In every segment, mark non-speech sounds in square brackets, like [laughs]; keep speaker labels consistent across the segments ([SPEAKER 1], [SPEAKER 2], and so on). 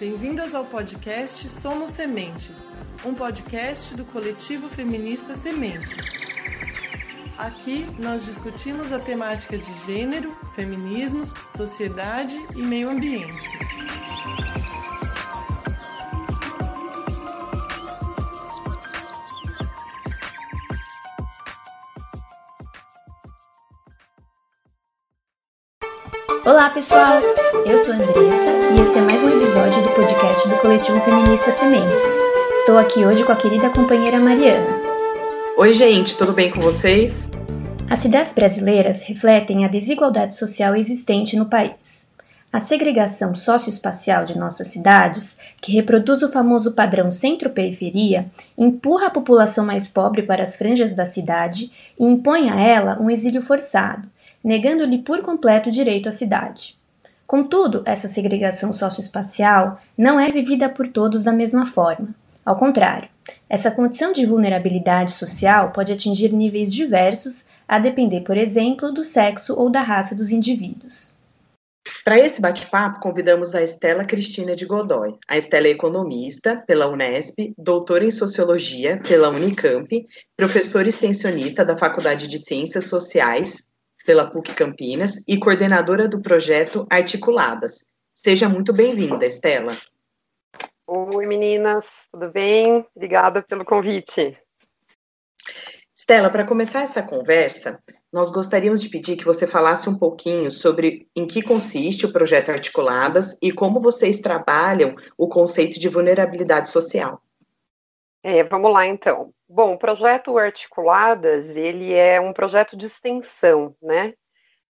[SPEAKER 1] Bem-vindas ao podcast Somos Sementes, um podcast do coletivo feminista Sementes. Aqui nós discutimos a temática de gênero, feminismos, sociedade e meio ambiente.
[SPEAKER 2] Olá, pessoal! Eu sou a Andressa e esse é mais um episódio do podcast do Coletivo Feminista Sementes. Estou aqui hoje com a querida companheira Mariana.
[SPEAKER 3] Oi, gente, tudo bem com vocês?
[SPEAKER 2] As cidades brasileiras refletem a desigualdade social existente no país. A segregação socioespacial de nossas cidades, que reproduz o famoso padrão centro-periferia, empurra a população mais pobre para as franjas da cidade e impõe a ela um exílio forçado, negando-lhe por completo o direito à cidade. Contudo, essa segregação socioespacial não é vivida por todos da mesma forma. Ao contrário, essa condição de vulnerabilidade social pode atingir níveis diversos, a depender, por exemplo, do sexo ou da raça dos indivíduos.
[SPEAKER 3] Para esse bate-papo, convidamos a Estela Cristina de Godoy. A Estela é economista pela Unesp, doutora em sociologia pela Unicamp, professora extensionista da Faculdade de Ciências Sociais pela PUC Campinas e coordenadora do projeto Articuladas. Seja muito bem-vinda, Estela.
[SPEAKER 4] Oi, meninas, tudo bem? Obrigada pelo convite.
[SPEAKER 3] Estela, para começar essa conversa, nós gostaríamos de pedir que você falasse um pouquinho sobre em que consiste o projeto Articuladas e como vocês trabalham o conceito de vulnerabilidade social.
[SPEAKER 4] É, vamos lá, então. Bom, o projeto Articuladas, ele é um projeto de extensão, né?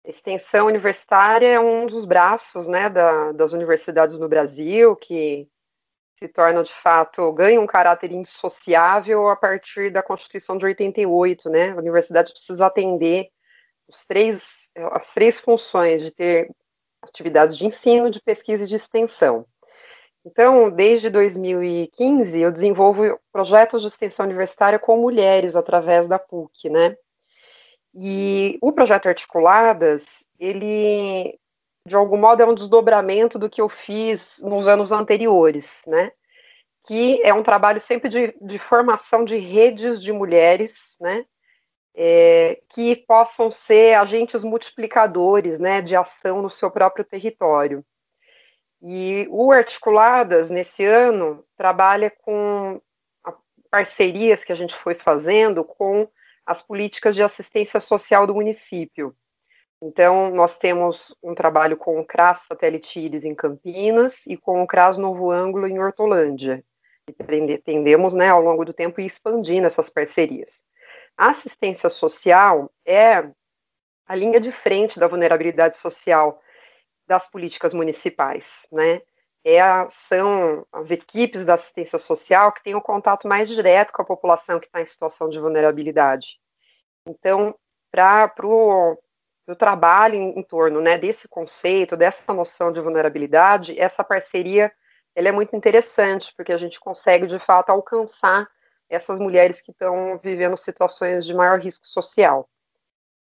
[SPEAKER 4] Extensão universitária é um dos braços, né, da, das universidades no Brasil, que se torna, de fato, ganha um caráter indissociável a partir da Constituição de 88, né? A universidade precisa atender os três, as três funções de ter atividades de ensino, de pesquisa e de extensão. Então, desde 2015, eu desenvolvo projetos de extensão universitária com mulheres através da PUC, né? E o projeto Articuladas, ele, de algum modo, é um desdobramento do que eu fiz nos anos anteriores, né? Que é um trabalho sempre de, de formação de redes de mulheres, né? É, que possam ser agentes multiplicadores, né, de ação no seu próprio território. E o Articuladas, nesse ano, trabalha com parcerias que a gente foi fazendo com as políticas de assistência social do município. Então, nós temos um trabalho com o CRAS Satélite em Campinas e com o CRAS Novo Ângulo em Hortolândia. E tendemos, né, ao longo do tempo, ir expandindo essas parcerias. A assistência social é a linha de frente da vulnerabilidade social das políticas municipais, né? É são as equipes da assistência social que têm o um contato mais direto com a população que está em situação de vulnerabilidade. Então, para o trabalho em, em, torno né, desse conceito, dessa noção de vulnerabilidade, essa parceria ela é muito interessante, porque a gente consegue, de fato, alcançar essas mulheres que estão vivendo situações de maior risco social.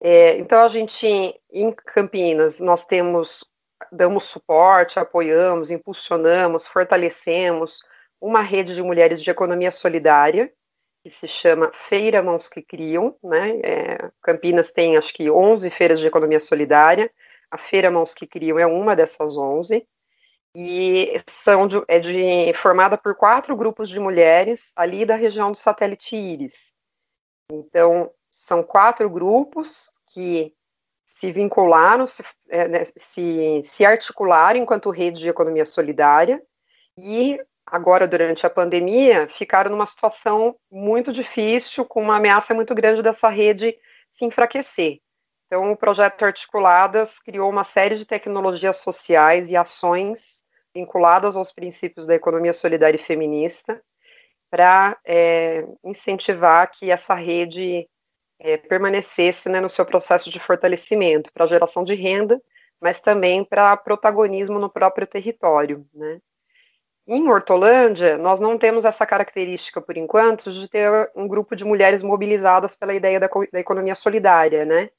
[SPEAKER 4] É, então, a gente, em Campinas, nós temos damos suporte, apoiamos, impulsionamos, fortalecemos uma rede de mulheres de economia solidária, que se chama Feira Mãos que Criam, né? É, Campinas tem acho que 11 feiras de economia solidária, a Feira Mãos que Criam é uma dessas 11, e são de, é de, formada por quatro grupos de mulheres ali da região do satélite Íris. Então, são quatro grupos que se vincularam, se, é, né, se, se articularam enquanto rede de economia solidária e agora, durante a pandemia, ficaram numa situação muito difícil, com uma ameaça muito grande dessa rede se enfraquecer. Então, o projeto Articuladas criou uma série de tecnologias sociais e ações vinculadas aos princípios da economia solidária e feminista para é, incentivar que essa rede é, permanecesse né, no seu processo de fortalecimento para geração de renda, mas também para protagonismo no próprio território. Né. Em Hortolândia, nós não temos essa característica, por enquanto, de ter um grupo de mulheres mobilizadas pela ideia da, da economia solidária, né?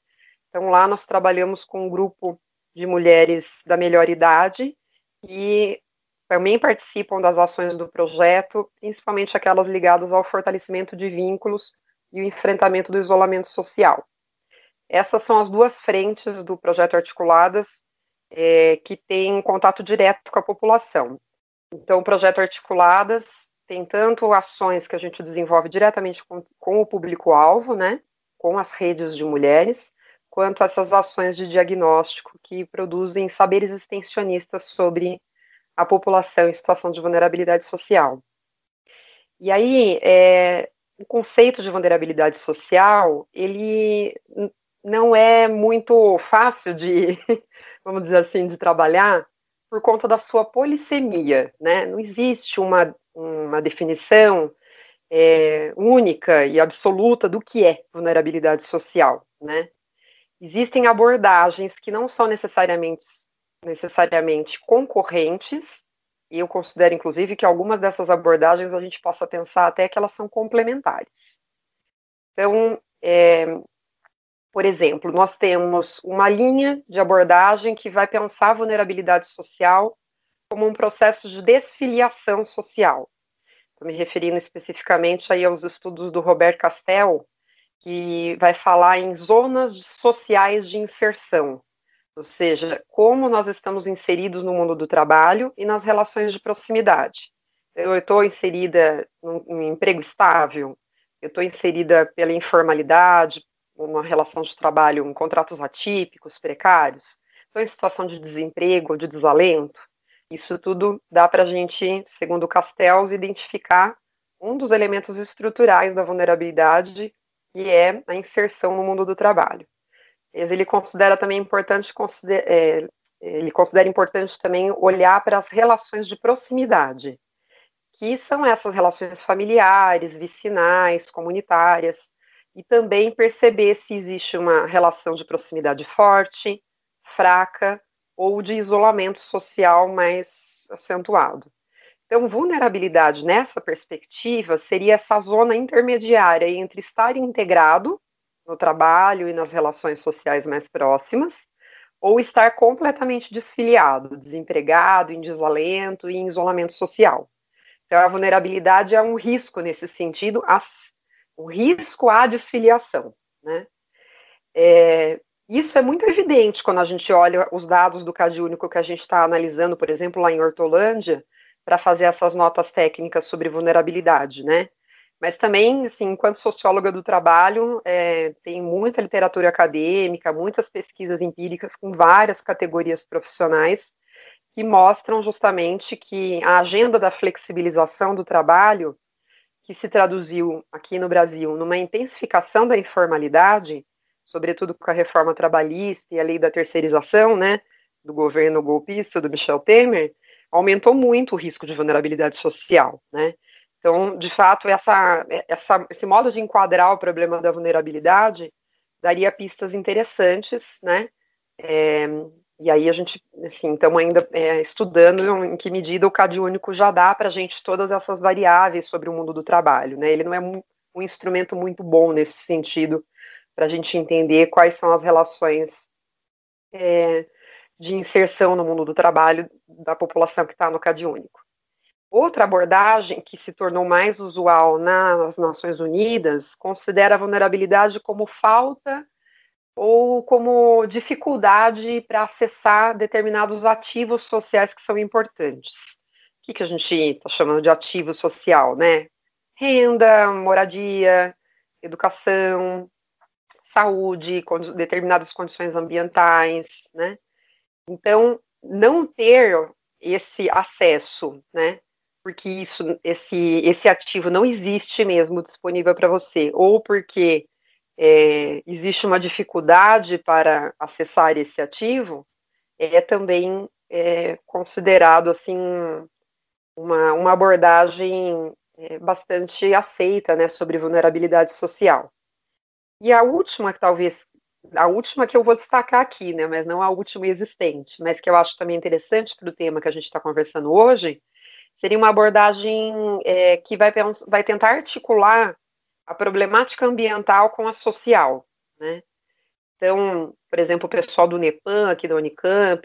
[SPEAKER 4] Então, lá nós trabalhamos com um grupo de mulheres da melhor idade e também participam das ações do projeto, principalmente aquelas ligadas ao fortalecimento de vínculos e o enfrentamento do isolamento social. Essas são as duas frentes do projeto Articuladas é, que têm contato direto com a população. Então, o projeto Articuladas tem tanto ações que a gente desenvolve diretamente com, com o público-alvo, né, com as redes de mulheres, quanto essas ações de diagnóstico que produzem saberes extensionistas sobre a população em situação de vulnerabilidade social. E aí, é, o conceito de vulnerabilidade social, ele não é muito fácil de, [laughs] vamos dizer assim, de trabalhar por conta da sua polissemia, né? Não existe uma, uma definição é, única e absoluta do que é vulnerabilidade social, né? Existem abordagens que não são necessariamente, necessariamente concorrentes, e eu considero, inclusive, que algumas dessas abordagens a gente possa pensar até que elas são complementares. Então, é, por exemplo, nós temos uma linha de abordagem que vai pensar a vulnerabilidade social como um processo de desfiliação social. Estou me referindo especificamente aí aos estudos do Robert Castell, que vai falar em zonas sociais de inserção, ou seja, como nós estamos inseridos no mundo do trabalho e nas relações de proximidade. Eu estou inserida num emprego estável, eu estou inserida pela informalidade, uma relação de trabalho em contratos atípicos, precários, estou em situação de desemprego, de desalento. Isso tudo dá para a gente, segundo Castells, identificar um dos elementos estruturais da vulnerabilidade, que é a inserção no mundo do trabalho. Ele considera também importante, é, ele considera importante também olhar para as relações de proximidade, que são essas relações familiares, vicinais, comunitárias, e também perceber se existe uma relação de proximidade forte, fraca ou de isolamento social mais acentuado. Então, vulnerabilidade nessa perspectiva seria essa zona intermediária entre estar integrado no trabalho e nas relações sociais mais próximas, ou estar completamente desfiliado, desempregado, em desalento e em isolamento social. Então, a vulnerabilidade é um risco nesse sentido, o risco à desfiliação, né? É, isso é muito evidente quando a gente olha os dados do CAD único que a gente está analisando, por exemplo, lá em Hortolândia, para fazer essas notas técnicas sobre vulnerabilidade, né? Mas também, assim, enquanto socióloga do trabalho, é, tem muita literatura acadêmica, muitas pesquisas empíricas com várias categorias profissionais que mostram justamente que a agenda da flexibilização do trabalho que se traduziu aqui no Brasil numa intensificação da informalidade, sobretudo com a reforma trabalhista e a lei da terceirização, né, do governo golpista do Michel Temer, aumentou muito o risco de vulnerabilidade social, né? Então, de fato, essa, essa, esse modo de enquadrar o problema da vulnerabilidade daria pistas interessantes, né? É, e aí a gente, assim, estamos ainda é, estudando em que medida o CAD único já dá para a gente todas essas variáveis sobre o mundo do trabalho, né? Ele não é um, um instrumento muito bom nesse sentido para a gente entender quais são as relações é, de inserção no mundo do trabalho da população que está no CAD único. Outra abordagem que se tornou mais usual nas Nações Unidas considera a vulnerabilidade como falta ou como dificuldade para acessar determinados ativos sociais que são importantes. O que, que a gente está chamando de ativo social, né? Renda, moradia, educação, saúde, determinadas condições ambientais, né? Então, não ter esse acesso, né? Porque isso, esse, esse ativo não existe mesmo disponível para você, ou porque é, existe uma dificuldade para acessar esse ativo, é também é, considerado assim uma, uma abordagem é, bastante aceita né, sobre vulnerabilidade social. E a última, que talvez, a última que eu vou destacar aqui, né, mas não a última existente, mas que eu acho também interessante para o tema que a gente está conversando hoje, seria uma abordagem é, que vai, vai tentar articular a problemática ambiental com a social, né? Então, por exemplo, o pessoal do NEPAM, aqui da Unicamp,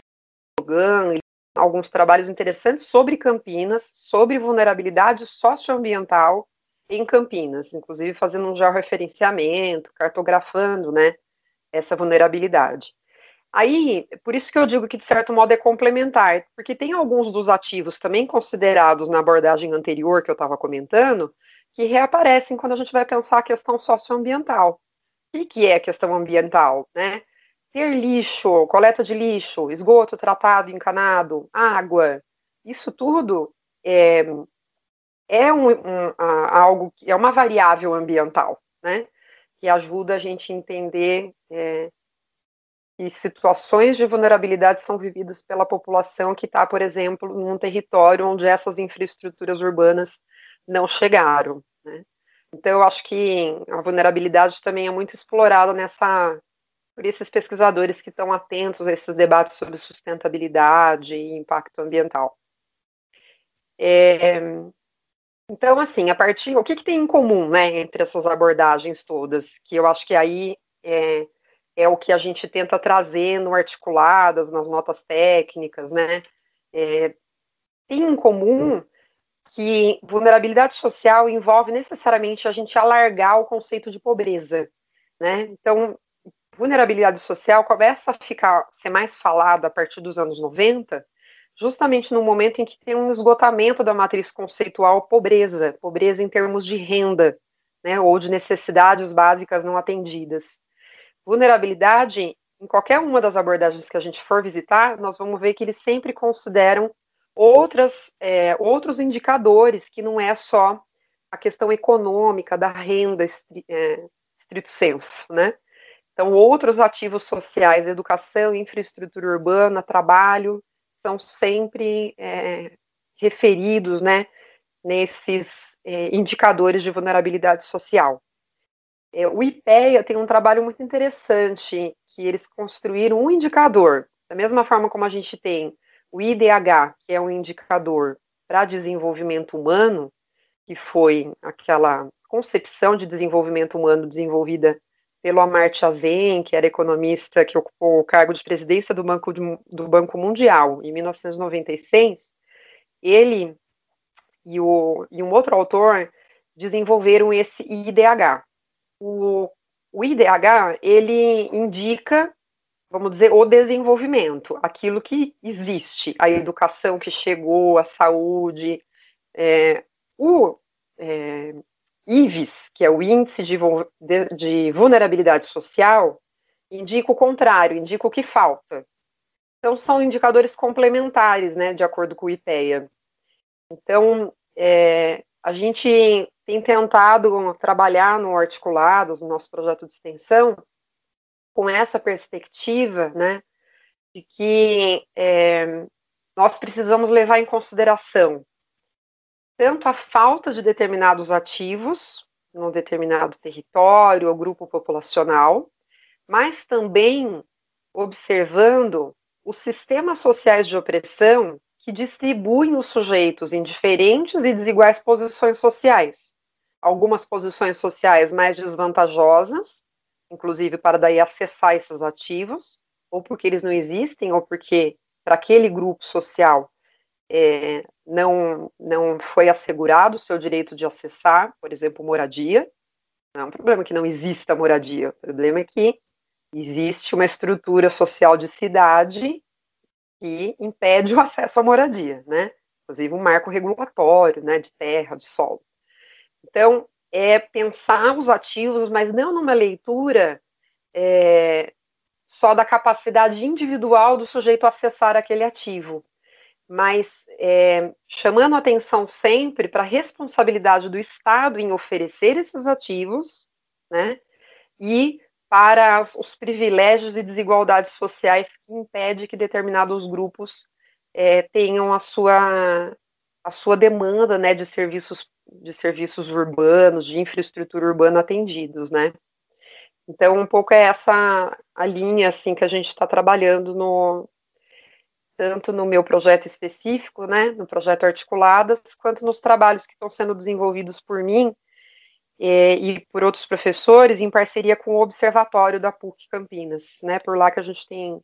[SPEAKER 4] GAN, alguns trabalhos interessantes sobre Campinas, sobre vulnerabilidade socioambiental em Campinas, inclusive fazendo um georreferenciamento, cartografando, né, essa vulnerabilidade. Aí, por isso que eu digo que, de certo modo, é complementar, porque tem alguns dos ativos também considerados na abordagem anterior que eu estava comentando, que reaparecem quando a gente vai pensar a questão socioambiental. O que é a questão ambiental, né? Ter lixo, coleta de lixo, esgoto tratado, encanado, água, isso tudo é, é um, um, algo que é uma variável ambiental, né? Que ajuda a gente a entender é, que situações de vulnerabilidade são vividas pela população que está, por exemplo, num território onde essas infraestruturas urbanas não chegaram. Né? Então, eu acho que a vulnerabilidade também é muito explorada nessa por esses pesquisadores que estão atentos a esses debates sobre sustentabilidade e impacto ambiental. É, então, assim, a partir, o que, que, tem em comum, né, entre essas abordagens todas, que eu acho que aí é, é o que a gente tenta trazer no articuladas, nas notas técnicas, né, é, tem em comum que vulnerabilidade social envolve necessariamente a gente alargar o conceito de pobreza, né? Então, vulnerabilidade social começa a ficar ser mais falada a partir dos anos 90, justamente no momento em que tem um esgotamento da matriz conceitual pobreza, pobreza em termos de renda, né, ou de necessidades básicas não atendidas. Vulnerabilidade, em qualquer uma das abordagens que a gente for visitar, nós vamos ver que eles sempre consideram outras, é, outros indicadores que não é só a questão econômica da renda é, estrito senso, né? Então, outros ativos sociais, educação, infraestrutura urbana, trabalho, são sempre é, referidos, né, nesses é, indicadores de vulnerabilidade social. É, o IPEA tem um trabalho muito interessante, que eles construíram um indicador, da mesma forma como a gente tem o IDH, que é um indicador para desenvolvimento humano, que foi aquela concepção de desenvolvimento humano desenvolvida pelo Amartya Sen, que era economista que ocupou o cargo de presidência do Banco, do Banco Mundial em 1996, ele e, o, e um outro autor desenvolveram esse IDH. O, o IDH, ele indica vamos dizer, o desenvolvimento, aquilo que existe, a educação que chegou, a saúde, é, o é, IVES, que é o Índice de, de, de, Vulnerabilidade Social, indica o contrário, indica o que falta. Então, são indicadores complementares, né, de acordo com o IPEA. Então, é, a gente tem tentado trabalhar no Articulados, no nosso projeto de extensão, com essa perspectiva, né, de que é, nós precisamos levar em consideração tanto a falta de determinados ativos num determinado território ou grupo populacional, mas também observando os sistemas sociais de opressão que distribuem os sujeitos em diferentes e desiguais posições sociais. Algumas posições sociais mais desvantajosas inclusive para daí acessar esses ativos, ou porque eles não existem, ou porque para aquele grupo social é, não, não foi assegurado o seu direito de acessar, por exemplo, moradia. Não é um problema que não exista moradia, o problema é que existe uma estrutura social de cidade que impede o acesso à moradia, né? Inclusive um marco regulatório, né, de terra, de solo. Então, é pensar os ativos, mas não numa leitura é, só da capacidade individual do sujeito acessar aquele ativo, mas é, chamando atenção sempre para a responsabilidade do Estado em oferecer esses ativos, né, e para as, os privilégios e desigualdades sociais que impede que determinados grupos é, tenham a sua, a sua demanda né, de serviços de serviços urbanos, de infraestrutura urbana atendidos, né? Então, um pouco é essa a linha, assim, que a gente está trabalhando no, tanto no meu projeto específico, né, no projeto Articuladas, quanto nos trabalhos que estão sendo desenvolvidos por mim e, e por outros professores, em parceria com o Observatório da PUC Campinas, né, por lá que a gente tem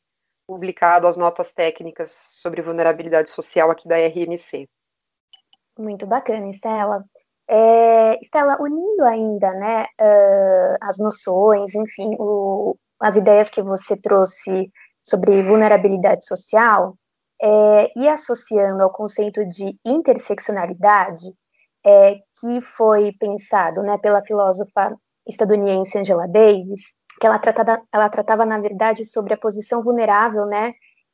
[SPEAKER 4] publicado as notas técnicas sobre vulnerabilidade social aqui da RNC.
[SPEAKER 2] Muito bacana, Estela. É, Estela, unindo ainda né, uh, as noções, enfim, o, as ideias que você trouxe sobre vulnerabilidade social, é, e associando ao conceito de interseccionalidade, é, que foi pensado né, pela filósofa estadunidense Angela Davis, que ela tratava, ela tratava, na verdade, sobre a posição vulnerável né,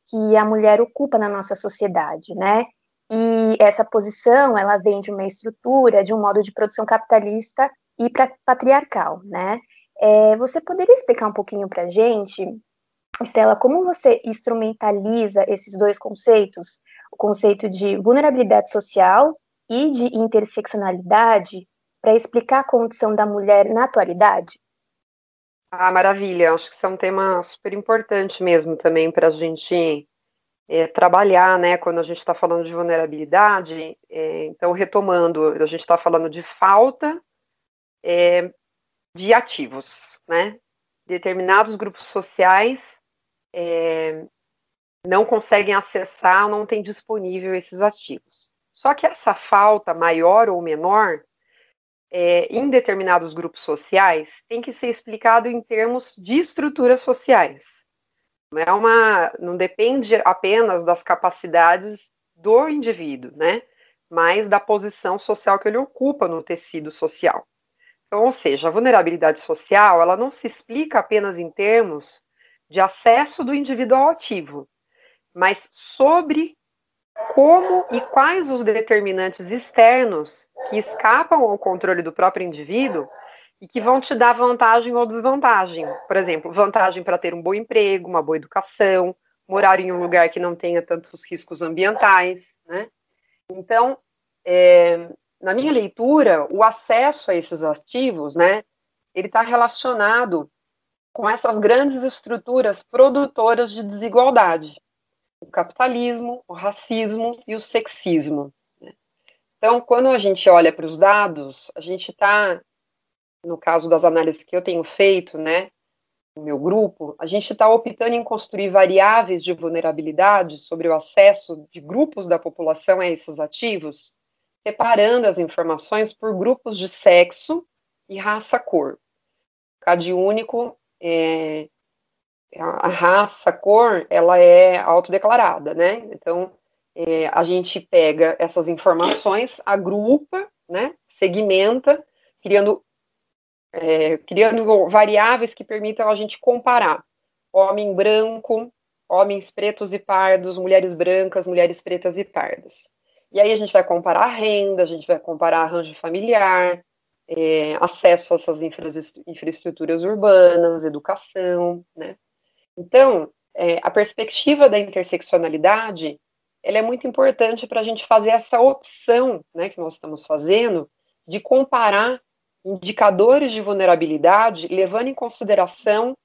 [SPEAKER 2] que a mulher ocupa na nossa sociedade, né? E essa posição, ela vem de uma estrutura, de um modo de produção capitalista e patriarcal, né? É, você poderia explicar um pouquinho para a gente, Estela, como você instrumentaliza esses dois conceitos, o conceito de vulnerabilidade social e de interseccionalidade, para explicar a condição da mulher na atualidade?
[SPEAKER 4] Ah, maravilha. Acho que isso é um tema super importante mesmo também para a gente é, trabalhar, né, quando a gente está falando de vulnerabilidade, é, então, retomando, a gente está falando de falta é, de ativos, né, determinados grupos sociais é, não conseguem acessar, não têm disponível esses ativos. Só que essa falta, maior ou menor, é, em determinados grupos sociais, tem que ser explicado em termos de estruturas sociais. Não é uma, não depende apenas das capacidades do indivíduo, né? Mas da posição social que ele ocupa no tecido social. Então, ou seja, a vulnerabilidade social, ela não se explica apenas em termos de acesso do indivíduo ao ativo, mas sobre como e quais os determinantes externos que escapam ao controle do próprio indivíduo e que vão te dar vantagem ou desvantagem. Por exemplo, vantagem para ter um bom emprego, uma boa educação, morar em um lugar que não tenha tantos riscos ambientais, né? Então, é, na minha leitura, o acesso a esses ativos, né, ele está relacionado com essas grandes estruturas produtoras de desigualdade, o capitalismo, o racismo e o sexismo. Né? Então, quando a gente olha para os dados, a gente está no caso das análises que eu tenho feito, né, no meu grupo, a gente está optando em construir variáveis de vulnerabilidade sobre o acesso de grupos da população a esses ativos, separando as informações por grupos de sexo e raça-cor. CAD único, é, a raça, cor, ela é autodeclarada, né? Então, é, a gente pega essas informações, agrupa, né, segmenta, criando é, criando variáveis que permitam a gente comparar homem branco, homens pretos e pardos, mulheres brancas, mulheres pretas e pardas. E aí a gente vai comparar a renda, a gente vai comparar arranjo familiar, é, acesso a essas infraestruturas urbanas, educação, né? Então, é, a perspectiva da interseccionalidade, ela é muito importante para a gente fazer essa opção, né, que nós estamos fazendo, de comparar indicadores de vulnerabilidade, levando em consideração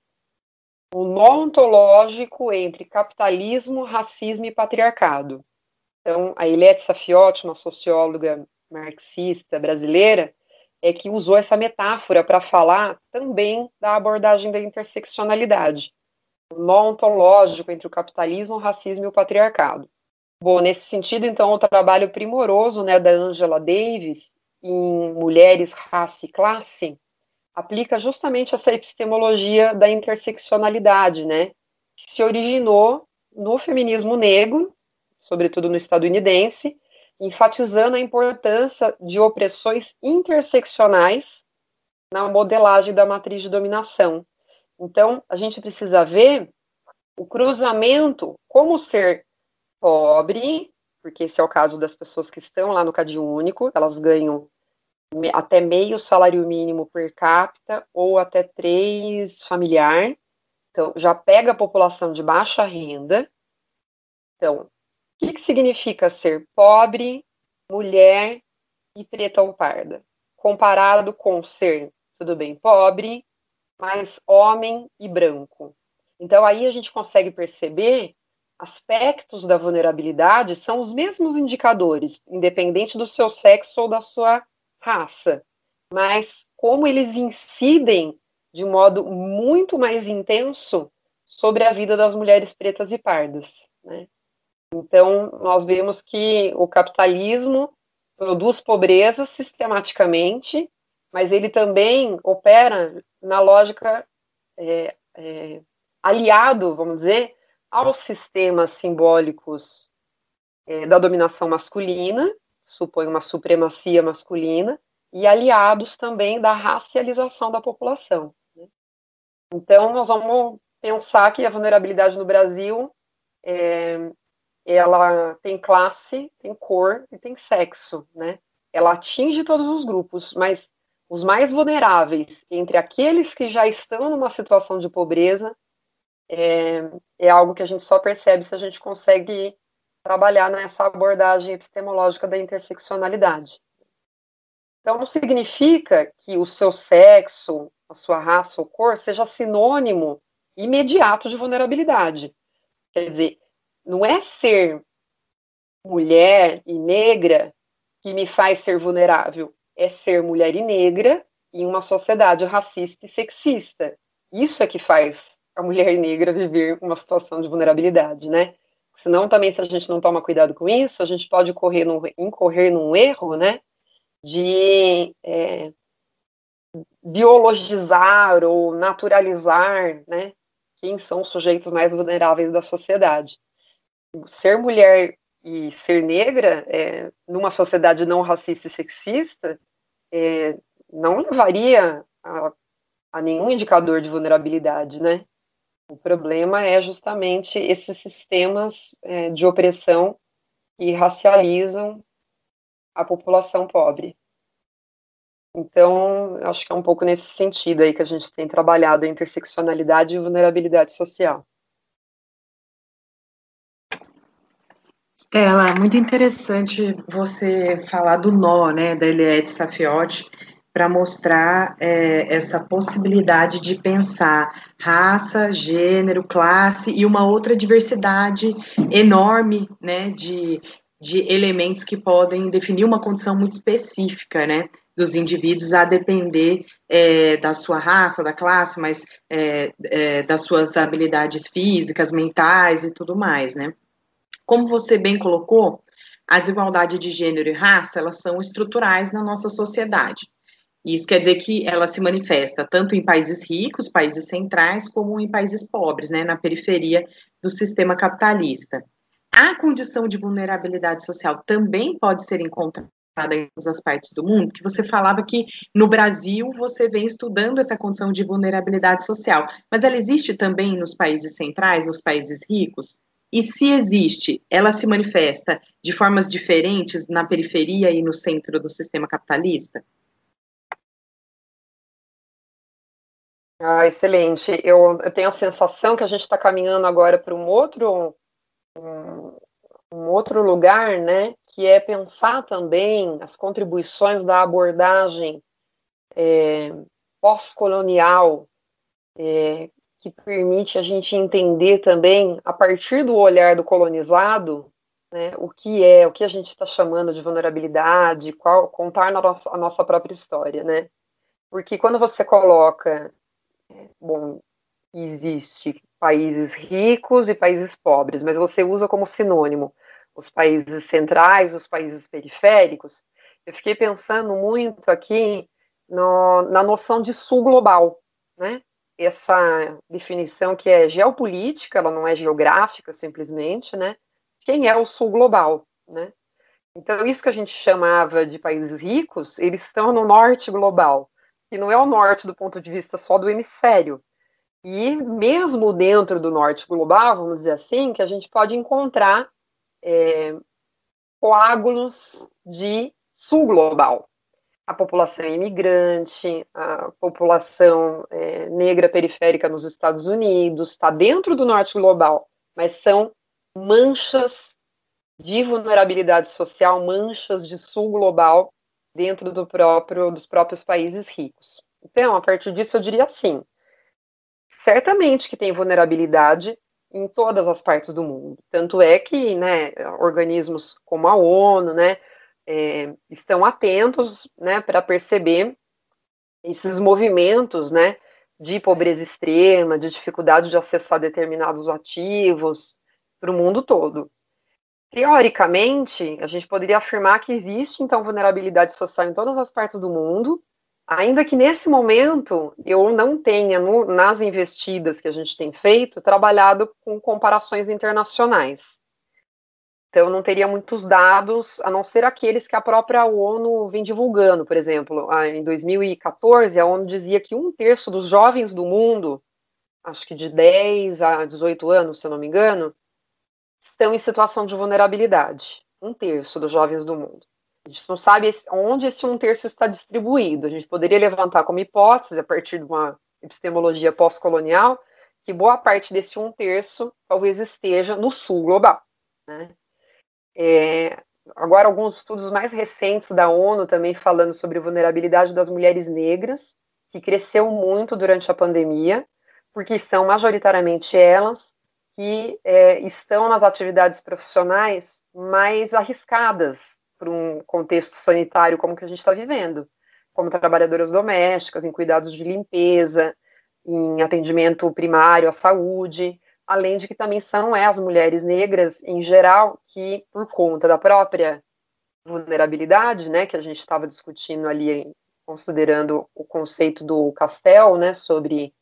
[SPEAKER 4] o nó ontológico entre capitalismo, racismo e patriarcado. Então, a Eliette Safiotti, uma socióloga marxista brasileira, é que usou essa metáfora para falar também da abordagem da interseccionalidade, o nó ontológico entre o capitalismo, o racismo e o patriarcado. Bom, nesse sentido, então, o trabalho primoroso né, da Angela Davis em mulheres, raça e classe, aplica justamente essa epistemologia da interseccionalidade, né, que se originou no feminismo negro, sobretudo no estadunidense, enfatizando a importância de opressões interseccionais na modelagem da matriz de dominação. Então, a gente precisa ver o cruzamento como ser pobre, porque esse é o caso das pessoas que estão lá no Cade Único, elas ganham até meio salário mínimo per capita ou até três familiar. Então, já pega a população de baixa renda. Então, o que, que significa ser pobre, mulher e preta ou parda? Comparado com ser, tudo bem, pobre, mas homem e branco. Então, aí a gente consegue perceber aspectos da vulnerabilidade são os mesmos indicadores, independente do seu sexo ou da sua raça, mas como eles incidem de modo muito mais intenso sobre a vida das mulheres pretas e pardas. Né? Então, nós vemos que o capitalismo produz pobreza sistematicamente, mas ele também opera na lógica é, é, aliado, vamos dizer, aos sistemas simbólicos é, da dominação masculina, supõe uma supremacia masculina, e aliados também da racialização da população. Né? Então, nós vamos pensar que a vulnerabilidade no Brasil é, ela tem classe, tem cor e tem sexo, né? Ela atinge todos os grupos, mas os mais vulneráveis, entre aqueles que já estão numa situação de pobreza, é, é algo que a gente só percebe se a gente consegue trabalhar nessa abordagem epistemológica da interseccionalidade. Então, não significa que o seu sexo, a sua raça ou cor seja sinônimo imediato de vulnerabilidade. Quer dizer, não é ser mulher e negra que me faz ser vulnerável, é ser mulher e negra em uma sociedade racista e sexista. Isso é que faz a mulher negra viver uma situação de vulnerabilidade, né? Senão, também, se a gente não toma cuidado com isso, a gente pode correr num, incorrer num erro, né? De é, biologizar ou naturalizar, né? Quem são os sujeitos mais vulneráveis da sociedade. Ser mulher e ser negra, é, numa sociedade não racista e sexista, é, não levaria a, a nenhum indicador de vulnerabilidade, né? O problema é justamente esses sistemas é, de opressão que racializam a população pobre. Então, acho que é um pouco nesse sentido aí que a gente tem trabalhado a interseccionalidade e vulnerabilidade social.
[SPEAKER 3] Stella, muito interessante você falar do nó, né, da Eliette Safiotti, para mostrar é, essa possibilidade de pensar raça, gênero, classe e uma outra diversidade enorme, né, de, de elementos que podem definir uma condição muito específica, né, dos indivíduos a depender é, da sua raça, da classe, mas é, é, das suas habilidades físicas, mentais e tudo mais, né. Como você bem colocou, a desigualdade de gênero e raça, elas são estruturais na nossa sociedade. Isso quer dizer que ela se manifesta tanto em países ricos, países centrais, como em países pobres, né, na periferia do sistema capitalista. A condição de vulnerabilidade social também pode ser encontrada em todas as partes do mundo, que você falava que no Brasil você vem estudando essa condição de vulnerabilidade social, mas ela existe também nos países centrais, nos países ricos? E se existe, ela se manifesta de formas diferentes na periferia e no centro do sistema capitalista?
[SPEAKER 4] Ah, excelente. Eu, eu tenho a sensação que a gente está caminhando agora para um outro um, um, outro lugar, né? Que é pensar também as contribuições da abordagem é, pós-colonial, é, que permite a gente entender também, a partir do olhar do colonizado, né, o que é, o que a gente está chamando de vulnerabilidade, qual, contar a nossa, a nossa própria história, né? Porque quando você coloca bom, existe países ricos e países pobres, mas você usa como sinônimo os países centrais, os países periféricos. Eu fiquei pensando muito aqui no, na noção de sul global, né? Essa definição que é geopolítica, ela não é geográfica simplesmente, né? Quem é o sul global, né? Então, isso que a gente chamava de países ricos, eles estão no norte global que não é o norte do ponto de vista só do hemisfério. E mesmo dentro do norte global, vamos dizer assim, que a gente pode encontrar é, coágulos de sul global. A população imigrante, a população é, negra periférica nos Estados Unidos, está dentro do norte global, mas são manchas de vulnerabilidade social, manchas de sul global dentro do próprio, dos próprios países ricos. Então, a partir disso, eu diria assim: certamente que tem vulnerabilidade em todas as partes do mundo. Tanto é que né, organismos como a ONU né, é, estão atentos né, para perceber esses movimentos né, de pobreza extrema, de dificuldade de acessar determinados ativos para o mundo todo. Teoricamente, a gente poderia afirmar que existe, então, vulnerabilidade social em todas as partes do mundo, ainda que nesse momento eu não tenha, no, nas investidas que a gente tem feito, trabalhado com comparações internacionais. Então, não teria muitos dados, a não ser aqueles que a própria ONU vem divulgando. Por exemplo, em 2014, a ONU dizia que um terço dos jovens do mundo, acho que de 10 a 18 anos, se eu não me engano, estão em situação de vulnerabilidade. Um terço dos jovens do mundo. A gente não sabe onde esse um terço está distribuído. A gente poderia levantar como hipótese, a partir de uma epistemologia pós-colonial, que boa parte desse um terço talvez esteja no sul global. Né? É, agora, alguns estudos mais recentes da ONU também falando sobre vulnerabilidade das mulheres negras, que cresceu muito durante a pandemia, porque são majoritariamente elas que é, estão nas atividades profissionais mais arriscadas para um contexto sanitário como que a gente está vivendo, como trabalhadoras domésticas, em cuidados de limpeza, em atendimento primário à saúde, além de que também são é, as mulheres negras em geral que, por conta da própria vulnerabilidade, né, que a gente estava discutindo ali, considerando o conceito do Castel, né, sobre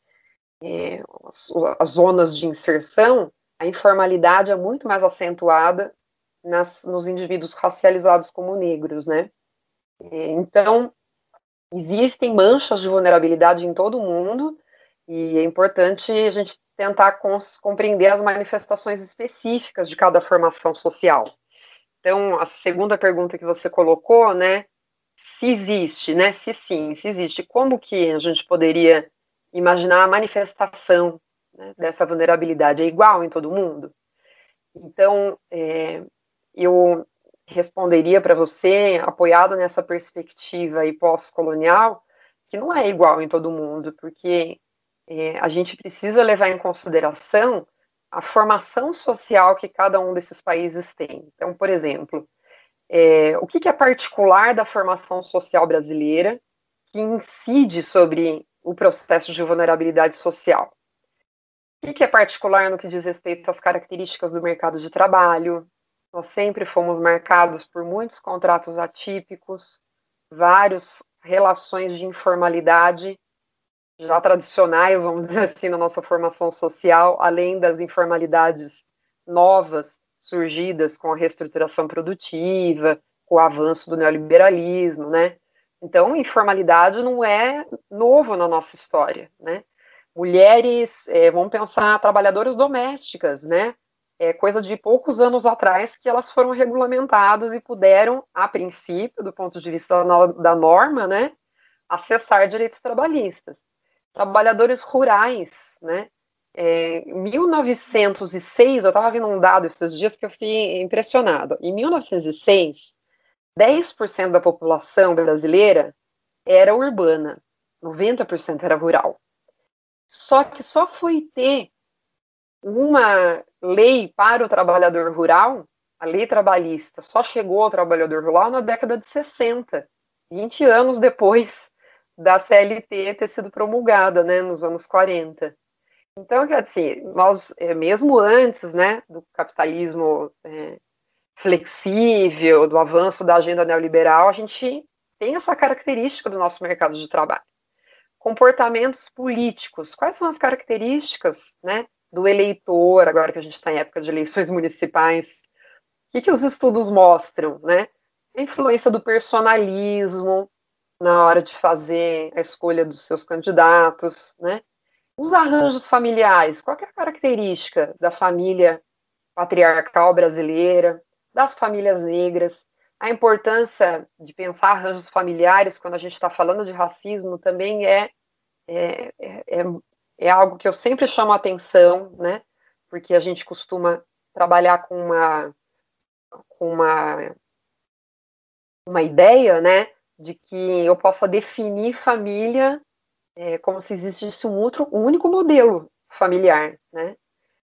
[SPEAKER 4] é, as, as, zonas de inserção, a informalidade é muito mais acentuada nas, nos indivíduos racializados como negros, né. É, então, existem manchas de vulnerabilidade em todo o mundo, e é importante a gente tentar compreender as manifestações específicas de cada formação social. Então, a segunda pergunta que você colocou, né, se existe, né, se sim, se existe, como que a gente poderia imaginar a manifestação né, dessa vulnerabilidade? É igual em todo mundo? Então, é, eu responderia para você, apoiado nessa perspectiva pós-colonial, que não é igual em todo mundo, porque é, a gente precisa levar em consideração a formação social que cada um desses países tem. Então, por exemplo, é, o que, que é particular da formação social brasileira que incide sobre o processo de vulnerabilidade social? O que, é particular no que diz respeito às características do mercado de trabalho? Nós sempre fomos marcados por muitos contratos atípicos, várias relações de informalidade já tradicionais, vamos dizer assim, na nossa formação social, além das informalidades novas surgidas com a reestruturação produtiva, com o avanço do neoliberalismo, né? Então, informalidade não é novo na nossa história, né? Mulheres, é, vamos pensar, trabalhadoras domésticas, né? É coisa de poucos anos atrás que elas foram regulamentadas e puderam, a princípio, do ponto de vista da norma, né, acessar direitos trabalhistas trabalhadores rurais, né? É, em 1906, eu estava vendo um dado esses dias que eu fiquei impressionado. Em 1906, 10% da população brasileira era urbana, 90% era rural. Só que só foi ter uma lei para o trabalhador rural, a lei trabalhista, só chegou ao trabalhador rural na década de 60, 20 anos depois [laughs] da CLT ter sido promulgada, né, nos anos 40. Então, assim, nós, é, mesmo antes, né, do capitalismo é, flexível, do avanço da agenda neoliberal, a gente tem essa característica do nosso mercado de trabalho. Comportamentos políticos, quais são as características, né, do eleitor, agora que a gente está em época de eleições municipais, o que, que os estudos mostram, né? A influência do personalismo, na hora de fazer a escolha dos seus candidatos, né? Os arranjos familiares, qual é a característica da família patriarcal brasileira, das famílias negras, a importância de pensar arranjos familiares quando a gente está falando de racismo também é, é, é, é, algo que eu sempre chamo a atenção, né? Porque a gente costuma trabalhar com uma, com uma, uma ideia, né? de que eu possa definir família é, como se existisse um outro, um único modelo familiar, né?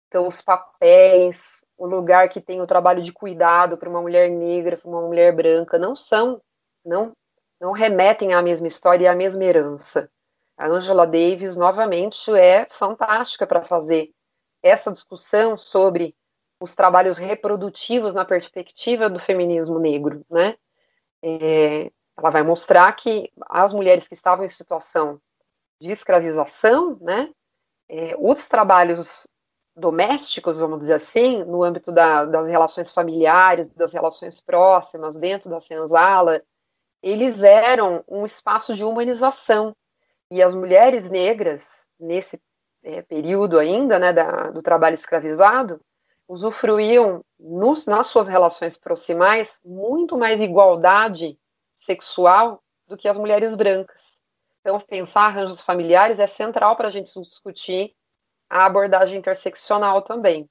[SPEAKER 4] Então, os papéis, o lugar que tem o trabalho de cuidado para uma mulher negra, para uma mulher branca, não são, não, não remetem à mesma história e à mesma herança. A Angela Davis, novamente, é fantástica para fazer essa discussão sobre os trabalhos reprodutivos na perspectiva do feminismo negro, né? É, ela vai mostrar que as mulheres que estavam em situação de escravização, né, é, os trabalhos domésticos, vamos dizer assim, no âmbito da, das relações familiares, das relações próximas, dentro da senzala, eles eram um espaço de humanização. E as mulheres negras, nesse é, período ainda, né, da, do trabalho escravizado, usufruíam nos, nas suas relações proximais muito mais igualdade sexual do que as mulheres brancas. Então, pensar arranjos familiares é central para a gente discutir a abordagem interseccional também. O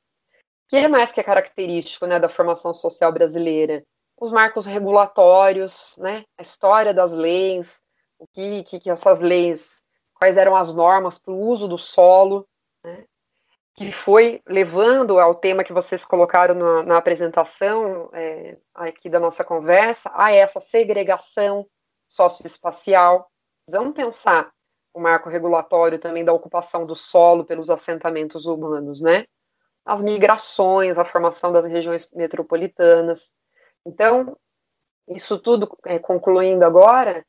[SPEAKER 4] que é mais que é característico né, da formação social brasileira? Os marcos regulatórios, né, a história das leis, o que, que, que essas leis, quais eram as normas para o uso do solo, né, que foi levando ao tema que vocês colocaram na, na apresentação é, aqui da nossa conversa, a essa segregação socioespacial. Vamos pensar o marco regulatório também da ocupação do solo pelos assentamentos humanos, né? As migrações, a formação das regiões metropolitanas. Então, isso tudo é, concluindo agora,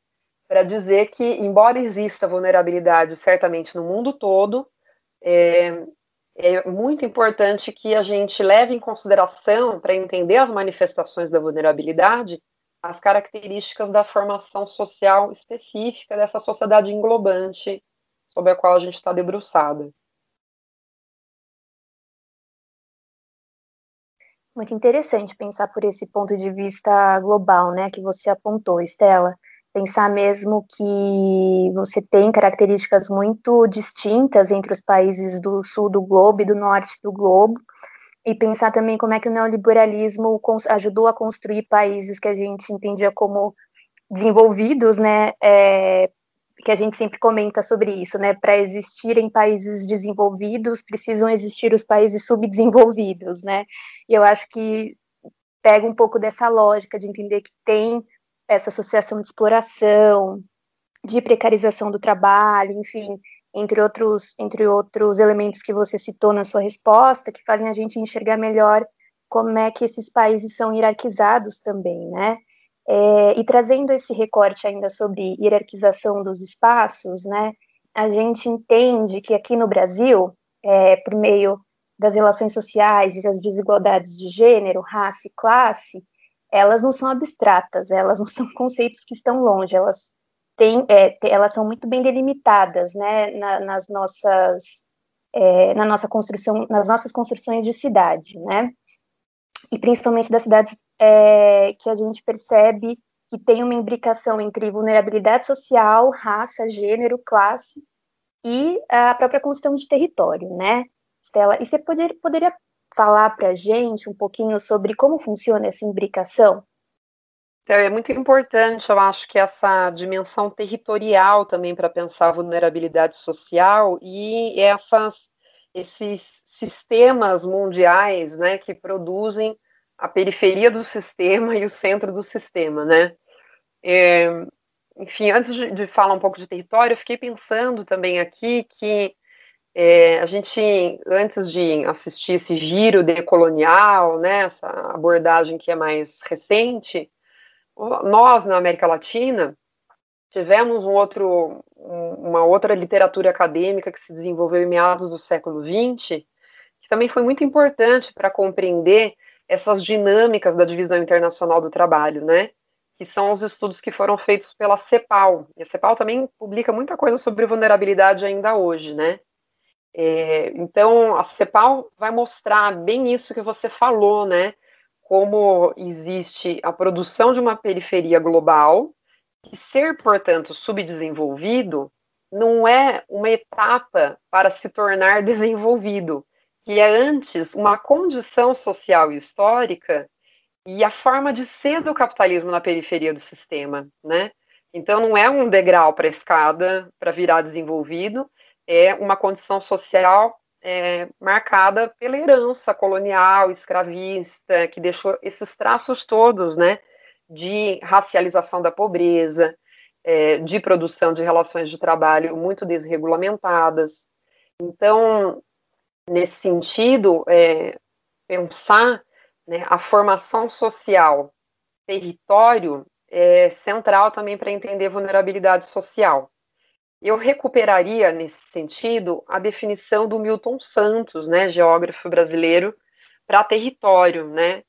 [SPEAKER 4] para dizer que, embora exista vulnerabilidade certamente no mundo todo, é, é muito importante que a gente leve em consideração, para entender as manifestações da vulnerabilidade, as características da formação social específica dessa sociedade englobante sobre a qual a gente está debruçado.
[SPEAKER 2] Muito interessante pensar por esse ponto de vista global, né, que você apontou, Estela pensar mesmo que você tem características muito distintas entre os países do sul do globo e do norte do globo, e pensar também como é que o neoliberalismo ajudou a construir países que a gente entendia como desenvolvidos, né, é, que a gente sempre comenta sobre isso, né, para existirem países desenvolvidos, precisam existir os países subdesenvolvidos, né, e eu acho que pega um pouco dessa lógica de entender que tem essa associação de exploração, de precarização do trabalho, enfim, entre outros, entre outros elementos que você citou na sua resposta, que fazem a gente enxergar melhor como é que esses países são hierarquizados também, né? É, e trazendo esse recorte ainda sobre hierarquização dos espaços, né? A gente entende que aqui no Brasil, é, por meio das relações sociais e das desigualdades de gênero, raça e classe, elas não são abstratas, elas não são [laughs] conceitos que estão longe, elas têm, é, elas são muito bem delimitadas, né, na, nas nossas, é, na nossa construção, nas nossas construções de cidade, né, e principalmente das cidades é, que a gente percebe que tem uma imbricação entre vulnerabilidade social, raça, gênero, classe e a própria construção de território, né, Stella? E você poder, poderia falar para a gente um pouquinho sobre como funciona essa imbricação?
[SPEAKER 4] Então, é muito importante, eu acho que essa dimensão territorial também para pensar a vulnerabilidade social e essas, esses sistemas mundiais né, que produzem a periferia do sistema e o centro do sistema, né? É, enfim, antes de, de, falar um pouco de território, eu fiquei pensando também aqui que é, a gente, antes de assistir esse giro decolonial, né, essa abordagem que é mais recente, nós, na América Latina, tivemos um outro, uma outra literatura acadêmica que se desenvolveu em meados do século XX, que também foi muito importante para compreender essas dinâmicas da divisão internacional do trabalho, né? Que são os estudos que foram feitos pela CEPAL. E a CEPAL também publica muita coisa sobre vulnerabilidade ainda hoje, né? É, então, a CEPAL vai mostrar bem isso que você falou, né? Como existe a produção de uma periferia global, e ser, portanto, subdesenvolvido não é uma etapa para se tornar [laughs] desenvolvido, que é antes uma condição social e histórica e a forma de ser do capitalismo na periferia do sistema, né? Então não é um degrau para a escada para virar desenvolvido, é uma condição social é, marcada pela herança colonial, escravista, que deixou esses traços todos, né, de racialização da pobreza, é, de produção de relações de trabalho muito desregulamentadas. Então, nesse sentido, é, pensar né, a formação social, território, é central também para entender vulnerabilidade social. Eu recuperaria, nesse sentido, a definição do Milton Santos, né, geógrafo brasileiro, para território, né?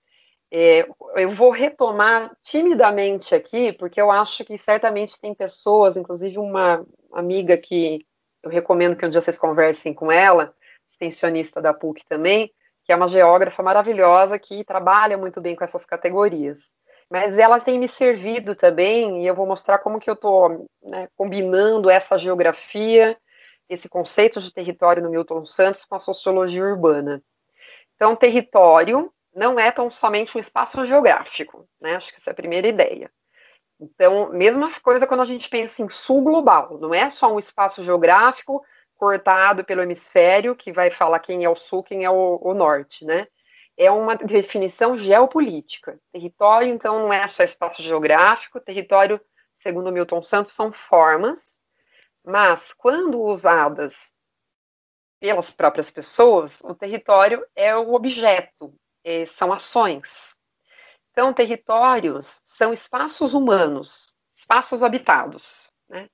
[SPEAKER 4] É, eu vou retomar timidamente aqui, porque eu acho que certamente tem pessoas, inclusive uma amiga que eu recomendo que um dia vocês conversem com ela, extensionista da PUC também, que é uma geógrafa maravilhosa que trabalha muito bem com essas categorias. Mas ela tem me servido também, e eu vou mostrar como que eu estou né, combinando essa geografia, esse conceito de território no Milton Santos com a sociologia urbana. Então, território não é tão somente um espaço geográfico, né? Acho que essa é a primeira ideia. Então, mesma coisa quando a gente pensa em sul global, não é só um espaço geográfico cortado pelo hemisfério que vai falar quem é o sul, quem é o, o norte, né? É uma definição geopolítica. Território, então, não é só espaço geográfico, território, segundo Milton Santos, são formas, mas quando usadas pelas próprias pessoas, o território é o objeto, é, são ações. Então, territórios são espaços humanos, espaços habitados. Né?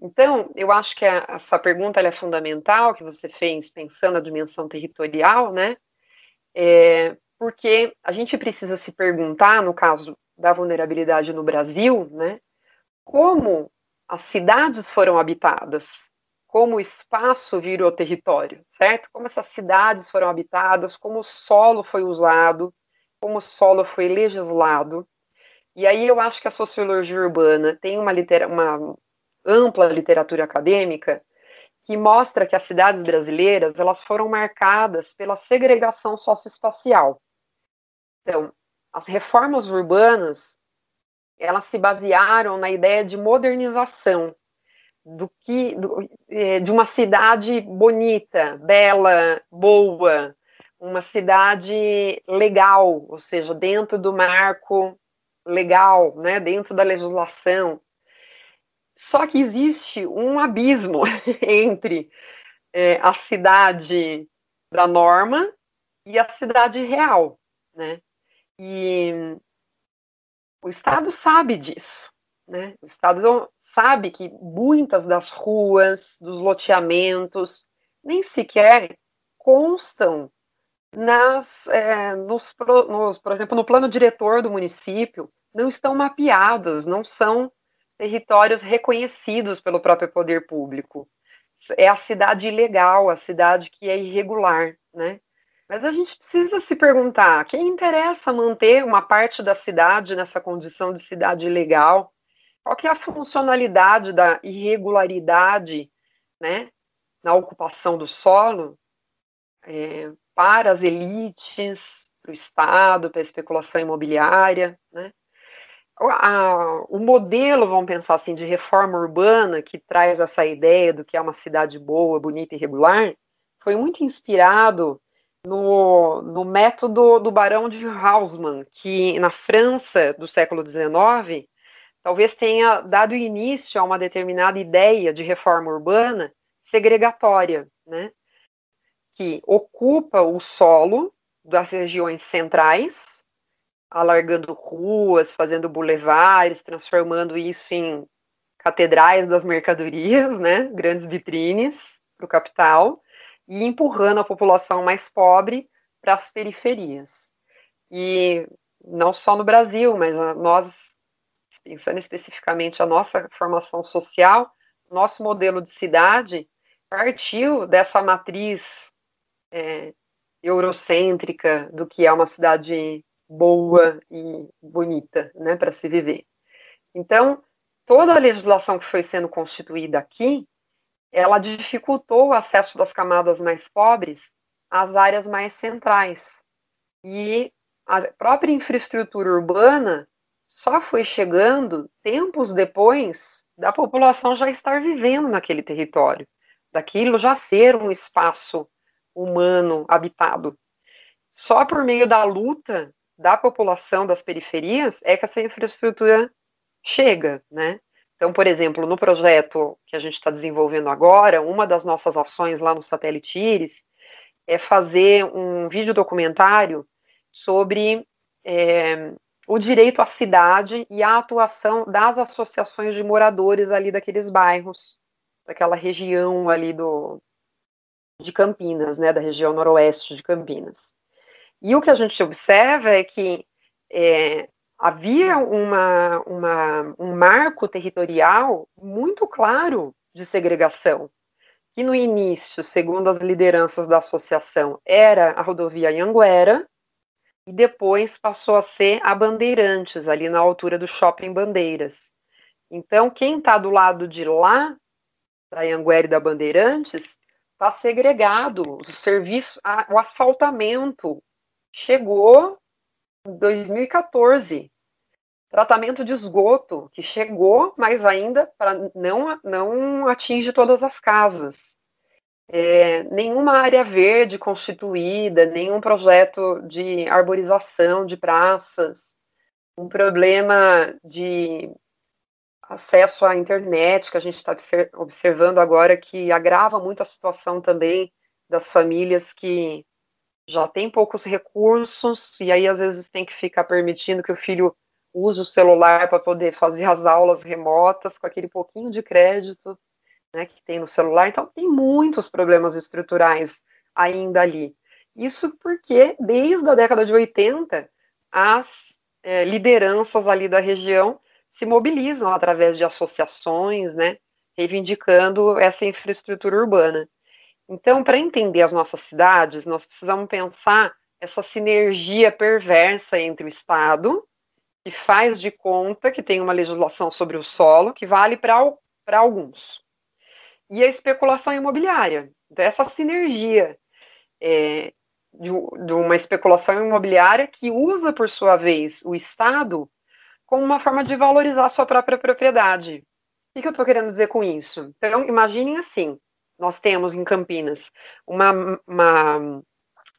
[SPEAKER 4] Então, eu acho que a, essa pergunta é fundamental, que você fez pensando a dimensão territorial, né? É, porque a gente precisa se perguntar, no caso da vulnerabilidade no Brasil, né? Como as cidades foram habitadas, como o espaço virou território, certo? Como essas cidades foram habitadas, como o solo foi usado, como o solo foi legislado. E aí eu acho que a sociologia urbana tem uma, uma ampla literatura acadêmica que mostra que as cidades brasileiras elas foram marcadas pela segregação socioespacial. Então, as reformas urbanas elas se basearam na ideia de modernização, do que do, é, de uma cidade bonita, bela, boa, uma cidade legal, ou seja, dentro do marco legal, né, dentro da legislação. Só que existe um abismo [laughs] entre é, a cidade da norma e a cidade real, né? E o Estado sabe disso, né? O Estado sabe que muitas das ruas, dos loteamentos, nem sequer constam nas, é, nos, nos, por exemplo, no plano diretor do município, não estão mapeados, não são territórios reconhecidos pelo próprio poder público. É a cidade ilegal, a cidade que é irregular, né? Mas a gente precisa se perguntar: quem interessa manter uma parte da cidade nessa condição de cidade ilegal? Qual que é a funcionalidade da irregularidade, né, na ocupação do solo é, para as elites, para o Estado, para a especulação imobiliária, né? A, o modelo, vamos pensar assim, de reforma urbana que traz essa ideia do que é uma cidade boa, bonita e regular, foi muito inspirado no, no método do Barão de Haussmann, que na França do século XIX talvez tenha dado início a uma determinada ideia de reforma urbana segregatória, né? que ocupa o solo das regiões centrais, alargando ruas, fazendo bulevares, transformando isso em catedrais das mercadorias, né? grandes vitrines para o capital, e empurrando a população mais pobre para as periferias. E não só no Brasil, mas nós pensando especificamente a nossa formação social, nosso modelo de cidade partiu dessa matriz é, eurocêntrica do que é uma cidade boa e bonita, né, para se viver. Então, toda a legislação que foi sendo constituída aqui, ela dificultou o acesso das camadas mais pobres às áreas mais centrais. E a própria infraestrutura urbana só foi chegando tempos depois da população já estar vivendo naquele território, daquilo já ser um espaço humano habitado. Só por meio da luta da população das periferias é que essa infraestrutura chega, né? Então, por exemplo, no projeto que a gente está desenvolvendo agora, uma das nossas ações lá no Satélite Iris é fazer um vídeo documentário sobre é, o direito à cidade e a atuação das associações de moradores ali daqueles bairros, daquela região ali do, de Campinas, né, da região noroeste de Campinas. E o que a gente observa é que é, havia uma, uma, um marco territorial muito claro de segregação, que no início, segundo as lideranças da associação, era a rodovia Anhanguera, e depois passou a ser a Bandeirantes, ali na altura do Shopping Bandeiras. Então, quem está do lado de lá, da Anhanguera e da Bandeirantes, está segregado. O serviço, a, o asfaltamento chegou 2014. Tratamento de esgoto, que chegou, mas ainda para não, não atinge todas as casas. É, nenhuma área verde constituída, nenhum projeto de arborização de praças, um problema de acesso à internet que a gente está observando agora que agrava muito a situação também das famílias que já tem poucos recursos e aí às vezes tem que ficar permitindo que o filho use o celular para poder fazer as aulas remotas com aquele pouquinho de crédito né, que tem no celular. Então tem muitos problemas estruturais ainda ali. Isso porque desde a década de 80 as é, lideranças ali da região se mobilizam através de associações, né, reivindicando essa infraestrutura urbana. Então, para entender as nossas cidades, nós precisamos pensar essa sinergia perversa entre o Estado, que faz de conta que tem uma legislação sobre o solo, que vale para alguns, e a especulação imobiliária. Então, essa sinergia é, de, de uma especulação imobiliária que usa, por sua vez, o Estado como uma forma de valorizar a sua própria propriedade. O que eu estou querendo dizer com isso? Então, imaginem assim: nós temos em Campinas uma, uma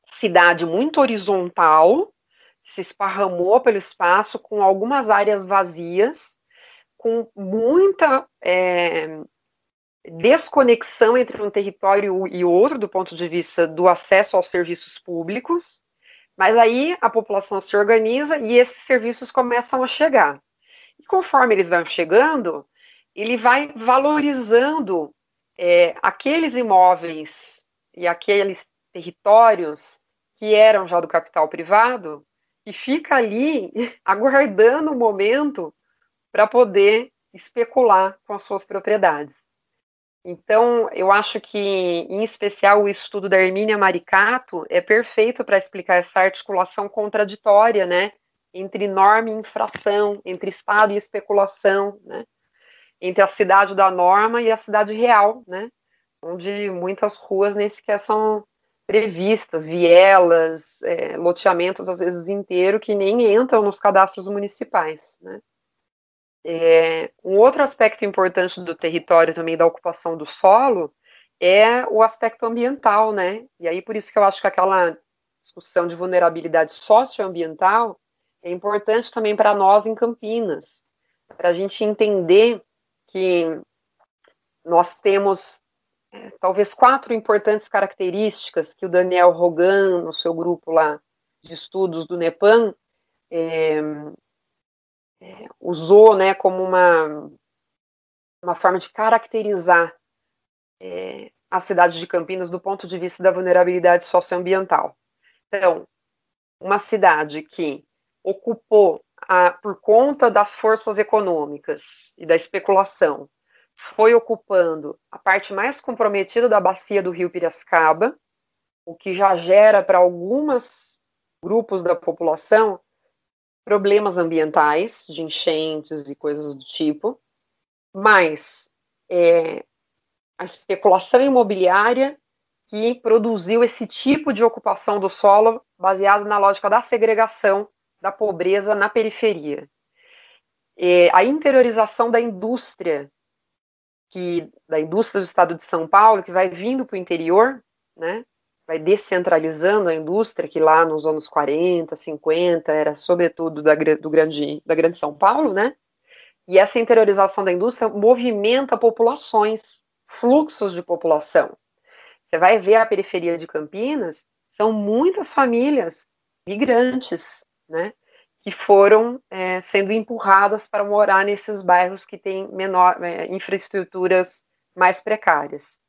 [SPEAKER 4] cidade muito horizontal, se esparramou pelo espaço, com algumas áreas vazias, com muita é, desconexão entre um território e outro, do ponto de vista do acesso aos serviços públicos, mas aí a população se organiza e esses serviços começam a chegar. E conforme eles vão chegando, ele vai valorizando é, aqueles imóveis e aqueles territórios que eram já do capital privado, que fica ali [laughs] aguardando o momento para poder especular com as suas propriedades. Então, eu acho que, em especial, o estudo da Hermínia Maricato é perfeito para explicar essa articulação contraditória, né, entre norma e infração, entre Estado e especulação, né, entre a cidade da norma e a cidade real, né? Onde muitas ruas nem sequer são previstas, vielas, é, loteamentos às vezes inteiros que nem entram nos cadastros municipais, né? É, um outro aspecto importante do território também da ocupação do solo é o aspecto ambiental, né? E aí por isso que eu acho que aquela discussão de vulnerabilidade socioambiental é importante também para nós em Campinas, para a gente entender que nós temos é, talvez quatro importantes características que o Daniel Rogan, no seu grupo lá de estudos do NEPAM, é, é, usou né, como uma, uma forma de caracterizar é, a cidade de Campinas do ponto de vista da vulnerabilidade socioambiental. Então, uma cidade que ocupou a, por conta das forças econômicas e da especulação, foi ocupando a parte mais comprometida da bacia do rio Piracicaba, o que já gera para alguns grupos da população problemas ambientais, de enchentes e coisas do tipo, mas é, a especulação imobiliária que produziu esse tipo de ocupação do solo baseado na lógica da segregação da pobreza na periferia. E a interiorização da indústria, que da indústria do estado de São Paulo, que vai vindo para o interior, né, vai descentralizando a indústria, que lá nos anos 40, 50, era sobretudo da, do grande, da grande São Paulo, né, E essa interiorização da indústria movimenta populações, fluxos de população. Você vai ver a periferia de Campinas, são muitas famílias migrantes, né? Que foram é, sendo empurradas para morar nesses bairros que têm menor é, infraestruturas mais precárias.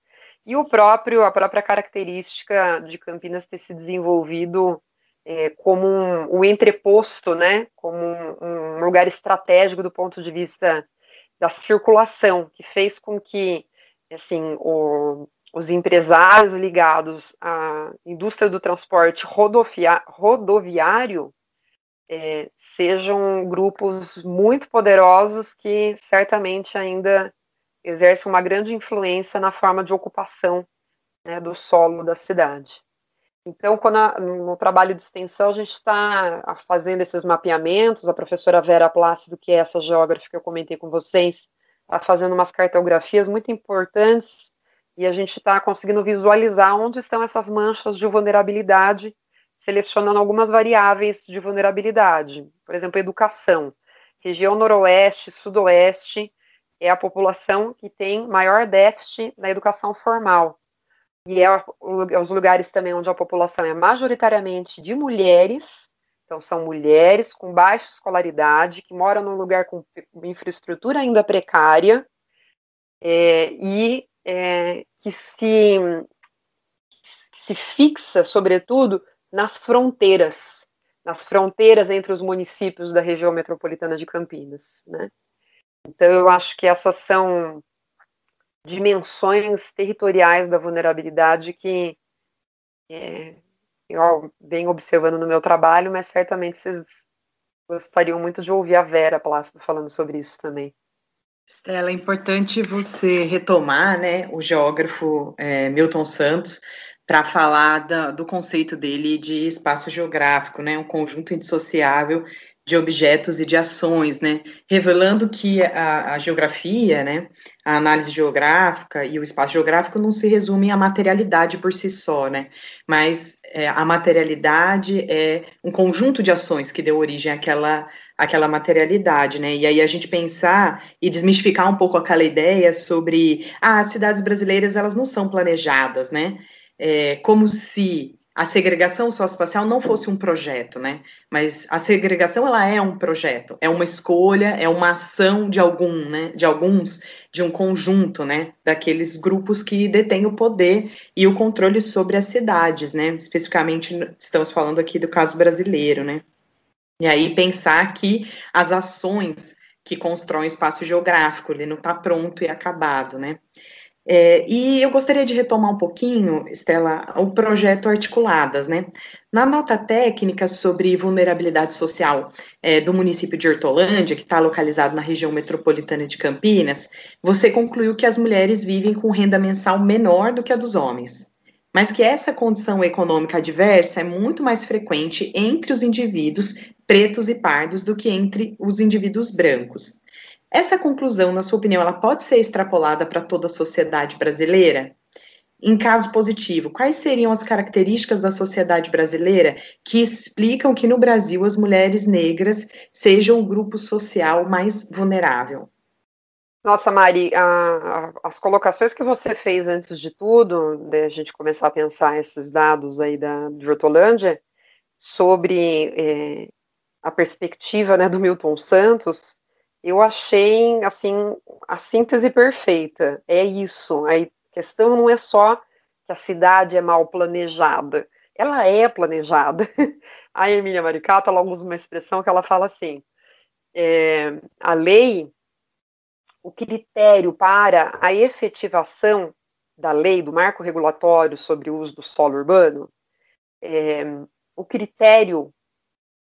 [SPEAKER 4] E o próprio, a própria característica de Campinas ter se desenvolvido é, como um, um, entreposto, né, como um, um, lugar estratégico do ponto de vista da circulação, que fez com que, assim, o, os empresários ligados à indústria do transporte rodoviário é, sejam grupos muito poderosos que certamente ainda exerce uma grande influência na forma de ocupação né, do solo da cidade. Então, quando a, no trabalho de extensão a gente está fazendo esses mapeamentos, a professora Vera Plácido, que é essa geógrafa que eu comentei com vocês, está fazendo umas cartografias muito importantes e a gente está conseguindo visualizar onde estão essas manchas de vulnerabilidade, selecionando algumas variáveis de vulnerabilidade. Por exemplo, educação. Região noroeste, sudoeste, é a população que tem maior déficit na educação formal. E é, é os lugares também onde a população é majoritariamente de mulheres, então são mulheres com baixa escolaridade, que moram num lugar com infraestrutura ainda precária, é, e é, que se, que se fixa, sobretudo, nas fronteiras, nas fronteiras entre os municípios da região metropolitana de Campinas, né? Então, eu acho que essas são dimensões territoriais da vulnerabilidade que é, eu venho observando no meu trabalho, mas certamente vocês gostariam muito de ouvir a Vera Plácido falando sobre isso também.
[SPEAKER 3] Stella, é importante você retomar né, o geógrafo é, Milton Santos para falar da, do conceito dele de espaço geográfico, né, um conjunto indissociável de objetos e de ações, né, revelando que a, a, geografia, né, a análise geográfica e o espaço geográfico não se resumem à materialidade por si só, né, mas é, a materialidade é um conjunto de ações que deu origem àquela, àquela materialidade, né, e aí a gente pensar e desmistificar um pouco aquela ideia sobre, ah, as cidades brasileiras, elas não são planejadas, né, é, como se a segregação socioespacial não fosse um projeto, né? Mas a segregação ela é um projeto, é uma escolha, é uma ação de algum, né? De alguns, de um conjunto, né? Daqueles grupos que detêm o poder e o controle sobre as cidades, né? Especificamente estamos falando aqui do caso brasileiro, né? E aí pensar que as ações que constroem o espaço geográfico, ele não está pronto e acabado, né? É, e eu gostaria de retomar um pouquinho, Estela, o projeto Articuladas, né? Na nota técnica sobre vulnerabilidade social é, do município de Hortolândia, que está localizado na região metropolitana de Campinas, você concluiu que as mulheres vivem com renda mensal menor do que a dos homens, mas que essa condição econômica adversa é muito mais frequente entre os indivíduos pretos e pardos do que entre os indivíduos brancos. Essa conclusão, na sua opinião, ela pode ser extrapolada para toda a sociedade brasileira? Em caso positivo, quais seriam as características da sociedade brasileira que explicam que no Brasil as mulheres negras sejam o grupo social mais vulnerável?
[SPEAKER 4] Nossa, Mari, a, a, as colocações que você fez antes de tudo, de a gente começar a pensar esses dados aí da, de Hortolândia, sobre é, a perspectiva né, do Milton Santos, eu achei, assim, a síntese perfeita. É isso. A questão não é só que a cidade é mal planejada. Ela é planejada. [laughs] A Emília Maricata, ela usa uma expressão que ela fala assim, é, a lei, o critério para a efetivação da lei, do marco regulatório sobre o uso do solo urbano, é, o critério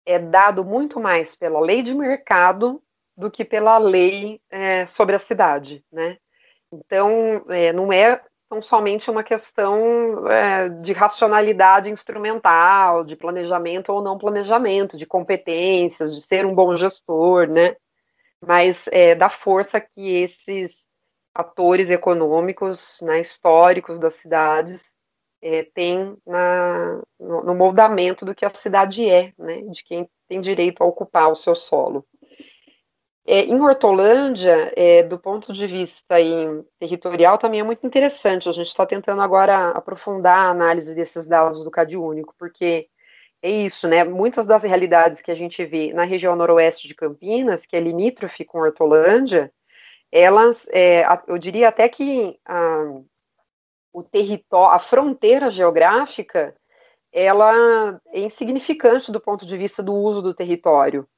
[SPEAKER 4] é dado muito mais pela lei de mercado do que pela lei é, sobre a cidade, né? Então, é, não é tão somente uma questão é, de racionalidade instrumental, de planejamento ou não planejamento, de competências, de ser um bom gestor, né? Mas é, da força que esses atores econômicos, né, históricos das cidades é, têm na, no, no moldamento do que a cidade é, né? De quem tem direito a ocupar o seu solo. É, em Hortolândia, é, do ponto de vista territorial, também é muito interessante. A gente está tentando agora aprofundar a análise desses dados do CAD único, porque é isso, né? Muitas das realidades que a gente vê na região noroeste de Campinas, que é limítrofe com Hortolândia, elas, é, eu diria até que a, o território, a fronteira geográfica, ela é insignificante do ponto de vista do uso do território.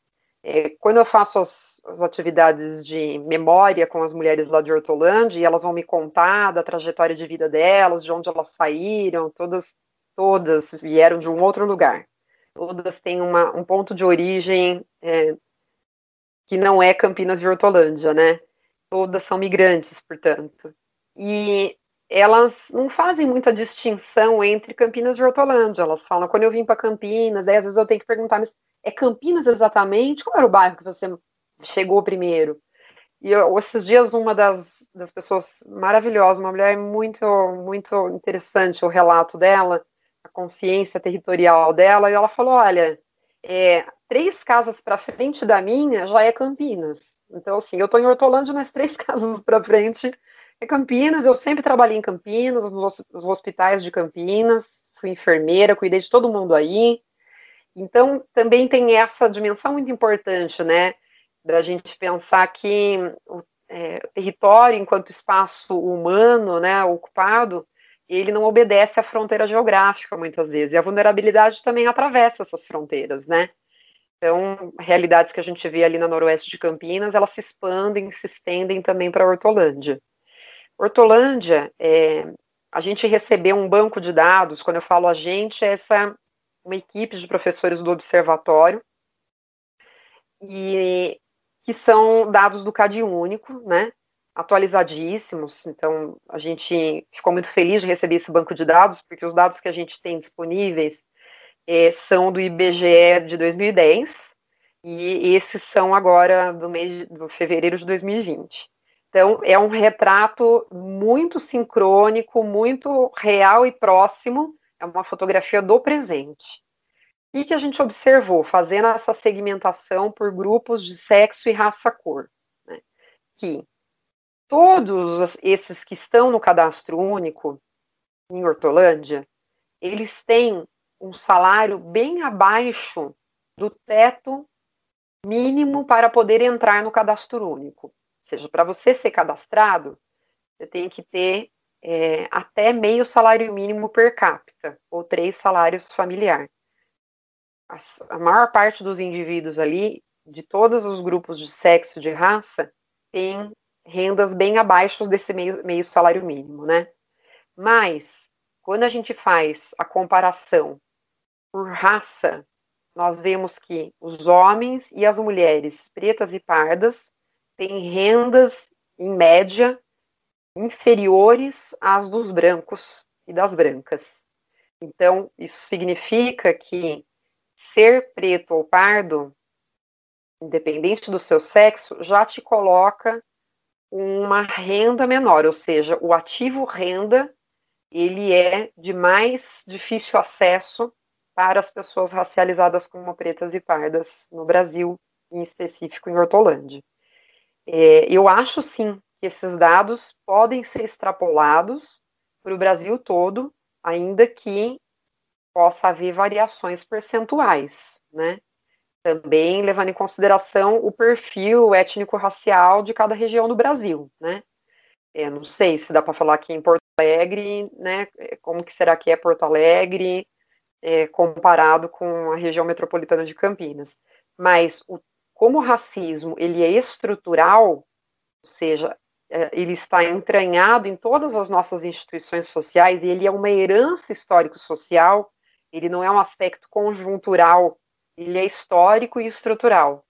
[SPEAKER 4] É, quando eu faço as, as, atividades de memória com as mulheres lá de Hortolândia, e elas vão me contar da trajetória de vida delas, de onde elas saíram, todas, todas vieram de um outro lugar. Todas têm uma, um ponto de origem é, que não é Campinas e Hortolândia, né? Todas são migrantes, portanto. E elas não fazem muita distinção entre Campinas e Hortolândia. Elas falam, quando eu vim para Campinas, aí às vezes eu tenho que perguntar, mas é Campinas exatamente? Qual era o bairro que você chegou primeiro? E eu, esses dias, uma das, das pessoas maravilhosas, uma mulher muito, muito interessante, o relato dela, a consciência territorial dela, e ela falou: olha, é, três casas para frente da minha já é Campinas. Então, assim, eu estou em Hortolândia, mas três [laughs] casas para frente é Campinas. Eu sempre trabalhei em Campinas, nos hospitais de Campinas, fui enfermeira, cuidei de todo mundo aí. Então, também tem essa dimensão muito importante, né, da gente pensar que o é, território, enquanto espaço humano, né, ocupado, ele não obedece à fronteira geográfica, muitas vezes, e a vulnerabilidade também atravessa essas fronteiras, né. Então, realidades que a gente vê ali na noroeste de Campinas, elas se expandem, se estendem também para Hortolândia. Hortolândia, é, a gente recebeu um banco de dados, quando eu falo a gente, é essa uma equipe de professores do observatório, e que são dados do CAD único, né, atualizadíssimos, então a gente ficou muito feliz de receber esse banco de dados, porque os dados que a gente tem disponíveis é, são do IBGE de 2010, e esses são agora do mês de fevereiro de 2020. Então, é um retrato muito sincrônico, muito real e próximo é uma fotografia do presente. O que a gente observou fazendo essa segmentação por grupos de sexo e raça-cor? Né? Que todos esses que estão no cadastro único em Hortolândia, eles têm um salário bem abaixo do teto mínimo para poder entrar no cadastro único. Seja, para você ser cadastrado, você tem que ter é, até meio salário mínimo per capita, ou três salários familiar. A, a maior parte dos indivíduos ali, de todos os grupos de sexo, de raça, tem rendas bem abaixo desse meio, meio salário mínimo, né? Mas, quando a gente faz a comparação por raça, nós vemos que os homens e as mulheres pretas e pardas têm rendas, em média, inferiores às dos brancos e das brancas. Então, isso significa que ser preto ou pardo, independente do seu sexo, já te coloca uma renda menor, ou seja, o ativo renda ele é de mais difícil acesso para as pessoas racializadas como pretas e pardas no Brasil, em específico em Hortolândia. É, eu acho sim esses dados podem ser extrapolados para o Brasil todo, ainda que possa haver variações percentuais, né? Também levando em consideração o perfil étnico-racial de cada região do Brasil, né? Eu não sei se dá para falar aqui em Porto Alegre, né? Como que será que é Porto Alegre é, comparado com a região metropolitana de Campinas? Mas o, como o racismo ele é estrutural, ou seja, é, ele está entranhado em todas as nossas instituições sociais e ele é uma herança histórico-social, ele não é um aspecto conjuntural, ele é histórico e estrutural.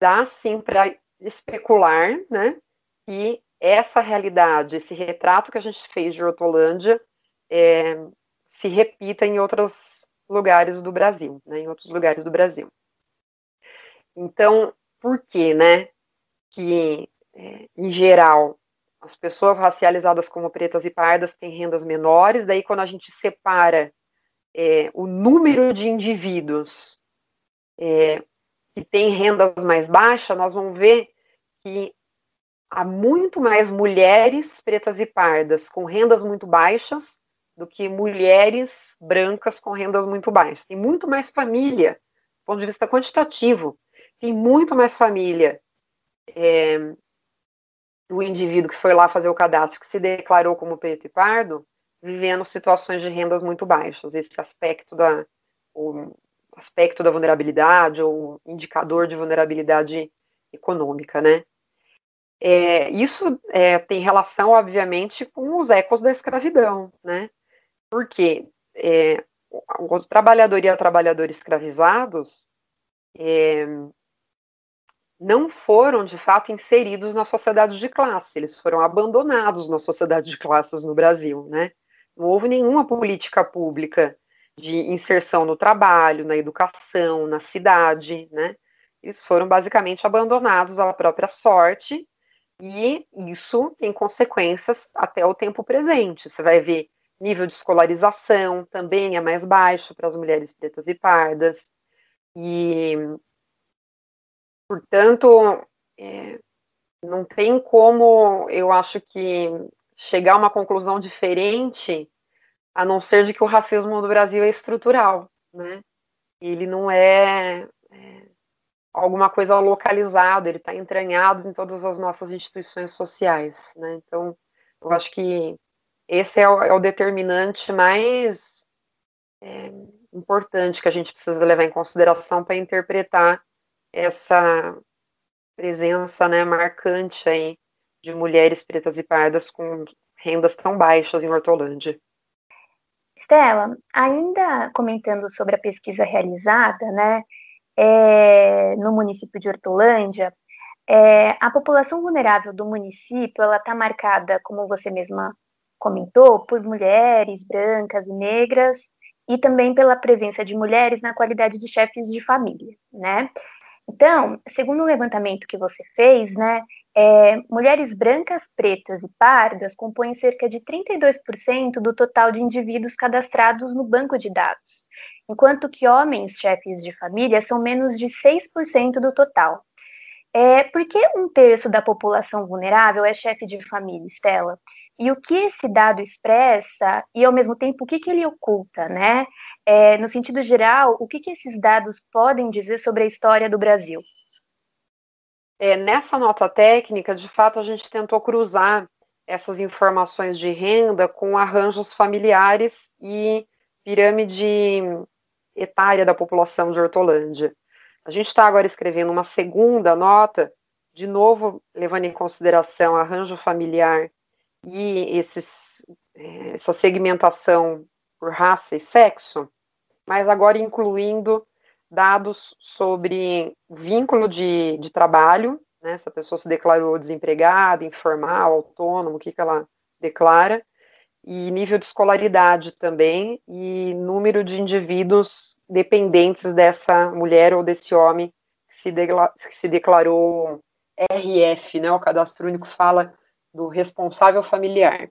[SPEAKER 4] Dá sim para especular, né, que essa realidade, esse retrato que a gente fez de Hortolândia, é, se repita em outros lugares do Brasil, né, em outros lugares do Brasil. Então, por que, né, que é, em geral, as pessoas racializadas como pretas e pardas têm rendas menores, daí quando a gente separa é, o número de indivíduos é, que têm rendas mais baixas, nós vamos ver que há muito mais mulheres pretas e pardas com rendas muito baixas do que mulheres brancas com rendas muito baixas. Tem muito mais família, do ponto de vista quantitativo, tem muito mais família é, do indivíduo que foi lá fazer o cadastro, que se declarou como preto e pardo, vivendo situações de rendas muito baixas. Esse aspecto da, o aspecto da vulnerabilidade ou indicador de vulnerabilidade econômica, né? É, isso é, tem relação, obviamente, com os ecos da escravidão, né? Porque é, o trabalhador e a trabalhadora escravizados é, não foram, de fato, inseridos na sociedade de classe, eles foram abandonados na sociedade de classes no Brasil, né? Não houve nenhuma política pública de inserção no trabalho, na educação, na cidade, né? Eles foram basicamente abandonados à própria sorte e isso tem consequências até o tempo presente. Você vai ver nível de escolarização também é mais baixo para as mulheres pretas e pardas. E, portanto, é, não tem como, eu acho que, chegar a uma conclusão diferente, a não ser de que o racismo no Brasil é estrutural, né? Ele não é, é alguma coisa localizada, ele está entranhado em todas as nossas instituições sociais, né? Então, eu acho que esse é o, é o determinante mais é, importante que a gente precisa levar em consideração para interpretar essa presença né, marcante aí de mulheres pretas e pardas com rendas tão baixas em Hortolândia.
[SPEAKER 2] Stella, ainda comentando sobre a pesquisa realizada, né, é, no município de Hortolândia, é, a população vulnerável do município, ela está marcada, como você mesma comentou, por mulheres brancas e negras e também pela presença de mulheres na qualidade de chefes de família, né? Então, segundo o levantamento que você fez, né, é, mulheres brancas, pretas e pardas compõem cerca de 32% do total de indivíduos cadastrados no banco de dados, enquanto que homens chefes de família são menos de 6% do total. É, por que um terço da população vulnerável é chefe de família, Estela? E o que esse dado expressa e, ao mesmo tempo, o que, que ele oculta, né? É, no sentido geral, o que, que esses dados podem dizer sobre a história do Brasil?
[SPEAKER 4] É, nessa nota técnica, de fato, a gente tentou cruzar essas informações de renda com arranjos familiares e pirâmide etária da população de Hortolândia. A gente está agora escrevendo uma segunda nota, de novo levando em consideração arranjo familiar e esses, é, essa segmentação por raça e sexo, mas agora incluindo dados sobre vínculo de, de trabalho, né, se a pessoa se declarou desempregada, informal, autônomo, o que, que ela declara, e nível de escolaridade também, e número de indivíduos dependentes dessa mulher ou desse homem que se, que se declarou RF, né, o cadastro único fala do responsável familiar,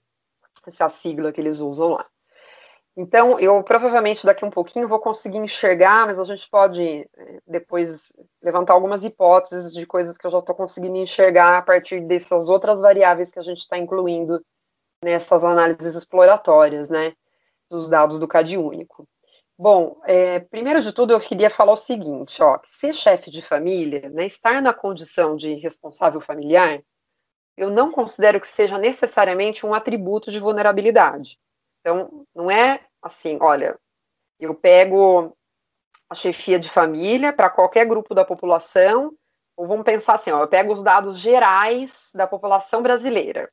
[SPEAKER 4] essa é a sigla que eles usam lá. Então, eu provavelmente daqui um pouquinho vou conseguir enxergar, mas a gente pode eh, depois levantar algumas hipóteses de coisas que eu já estou conseguindo enxergar a partir dessas outras variáveis que a gente está incluindo nessas análises exploratórias, né, dos dados do CAD único. Bom, é, primeiro de tudo eu queria falar o seguinte, ó, ser chefe de família, né, estar na condição de responsável familiar, eu não considero que seja necessariamente um atributo de vulnerabilidade. Então, não é assim, olha, eu pego a chefia de família para qualquer grupo da população, ou vamos pensar assim, ó, eu pego os dados gerais da população brasileira,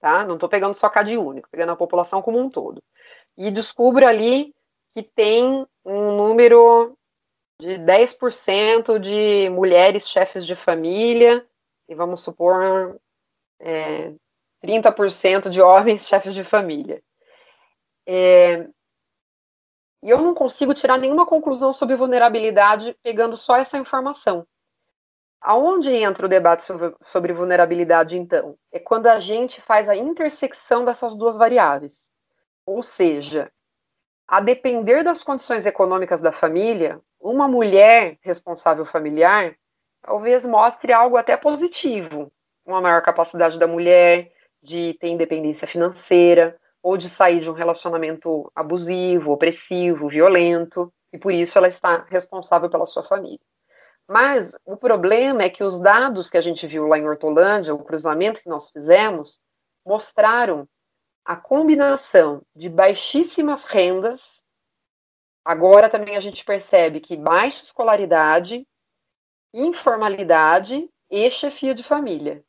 [SPEAKER 4] tá? Não estou pegando só CAD único, pegando a população como um todo. E descubro ali que tem um número de 10% de mulheres chefes de família, e vamos supor é, 30% de homens chefes de família. É, e eu não consigo tirar nenhuma conclusão sobre vulnerabilidade pegando só essa informação. Aonde entra o debate sobre, sobre, vulnerabilidade, então? É quando a gente faz a intersecção dessas duas variáveis. Ou seja, a depender das condições econômicas da família, uma mulher responsável familiar talvez mostre algo até positivo, uma maior capacidade da mulher de ter independência financeira ou de sair de um relacionamento abusivo, opressivo, violento, e por isso ela está responsável pela sua família. Mas o problema é que os dados que a gente viu lá em Hortolândia, o cruzamento que nós fizemos, mostraram a combinação de baixíssimas rendas. Agora também a gente percebe que baixa escolaridade, informalidade e chefia de família.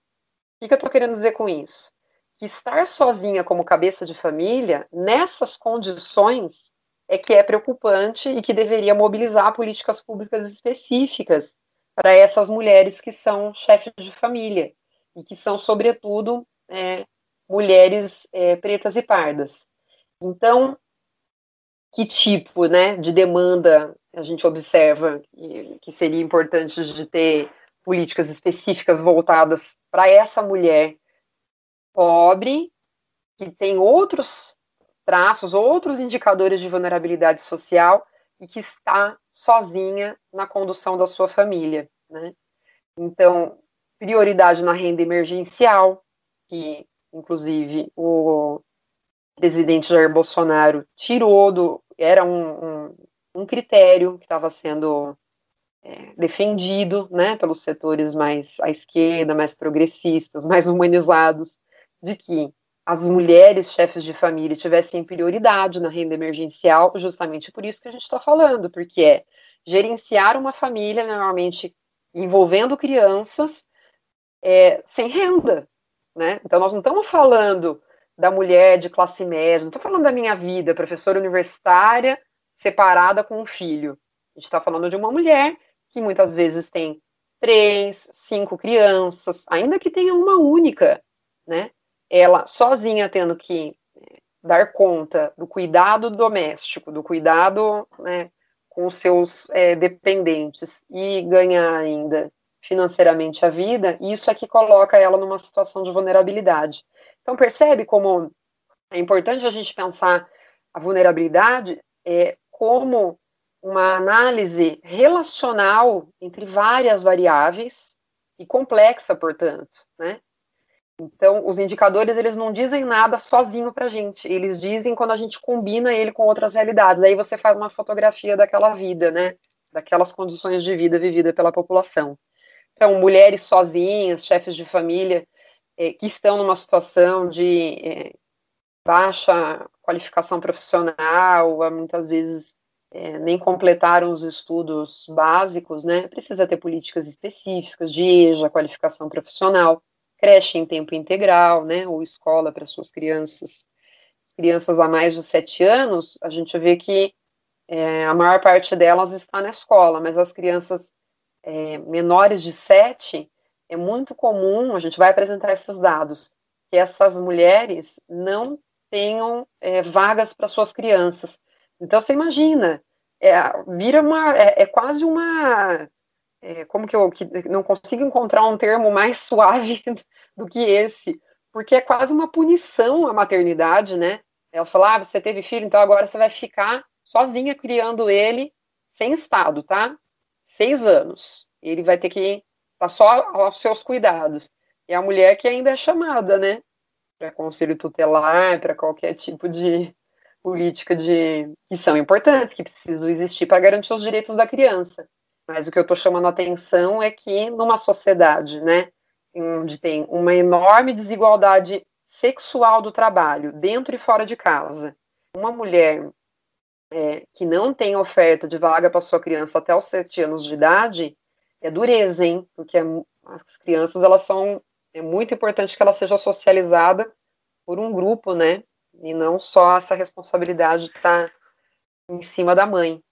[SPEAKER 4] O que, eu estou querendo dizer com isso? Que estar sozinha como cabeça de família, nessas condições, é que é preocupante e que deveria mobilizar políticas públicas específicas para essas mulheres que são chefes de família e que são, sobretudo, é, mulheres é, pretas e pardas. Então, que tipo né, de demanda a gente observa que, que seria importante de ter políticas específicas voltadas para essa mulher pobre, que tem outros traços, outros indicadores de vulnerabilidade social e que está sozinha na condução da sua família. Né? Então, prioridade na renda emergencial, que inclusive o presidente Jair Bolsonaro tirou do. era um, um, um critério que estava sendo é, defendido né, pelos setores mais à esquerda, mais progressistas, mais humanizados, de que as mulheres chefes de família tivessem prioridade na renda emergencial, justamente por isso que a gente está falando, porque é gerenciar uma família, normalmente envolvendo crianças, é, sem renda. Né? Então, nós não estamos falando da mulher de classe média, não estou falando da minha vida, professora universitária, separada com um filho. A gente está falando de uma mulher que muitas vezes tem três, cinco crianças, ainda que tenha uma única, né? Ela sozinha tendo que eh, dar conta do cuidado doméstico, do cuidado né, com seus é, dependentes e ganhar ainda financeiramente a vida, isso é que coloca ela numa situação de vulnerabilidade. Então percebe como é importante a gente pensar a vulnerabilidade é, como uma análise relacional entre várias variáveis e complexa, portanto, né? Então, os indicadores, eles não dizem nada sozinho para a gente, eles dizem quando a gente combina ele com outras realidades. Aí você faz uma fotografia daquela vida, né? Daquelas condições de vida vivida pela população. Então, mulheres sozinhas, chefes de família, é, que estão numa situação de é, baixa qualificação profissional, muitas vezes é, nem completaram os estudos básicos, né? Precisa ter políticas específicas de EJA, qualificação profissional creche em tempo integral, né, ou escola para suas crianças, crianças a mais de sete anos, a gente vê que é, a maior parte delas está na escola, mas as crianças é, menores de sete, é muito comum, a gente vai apresentar esses dados, que essas mulheres não tenham é, vagas para suas crianças. Então, você imagina, é, vira uma, é, é quase uma, é, como que eu que não consigo encontrar um termo mais [laughs] suave do que esse, porque é quase uma punição a maternidade, né? Ela fala, ah, você teve filho, então agora você vai ficar sozinha criando ele sem estado, tá? Seis anos. Ele vai ter que estar tá só aos seus cuidados. E a mulher que ainda é chamada, né? Para conselho tutelar, para qualquer tipo de política de que são importantes, que precisam existir para garantir os direitos da criança. Mas o que eu estou chamando a atenção é que numa sociedade, né, onde tem uma enorme desigualdade sexual do trabalho, dentro e fora de casa, uma mulher é, que não tem oferta de vaga para sua criança até os sete anos de idade, é dureza, hein? Porque as crianças, elas são, é muito importante que ela seja socializada por um grupo, né? E não só essa responsabilidade está em cima da mãe.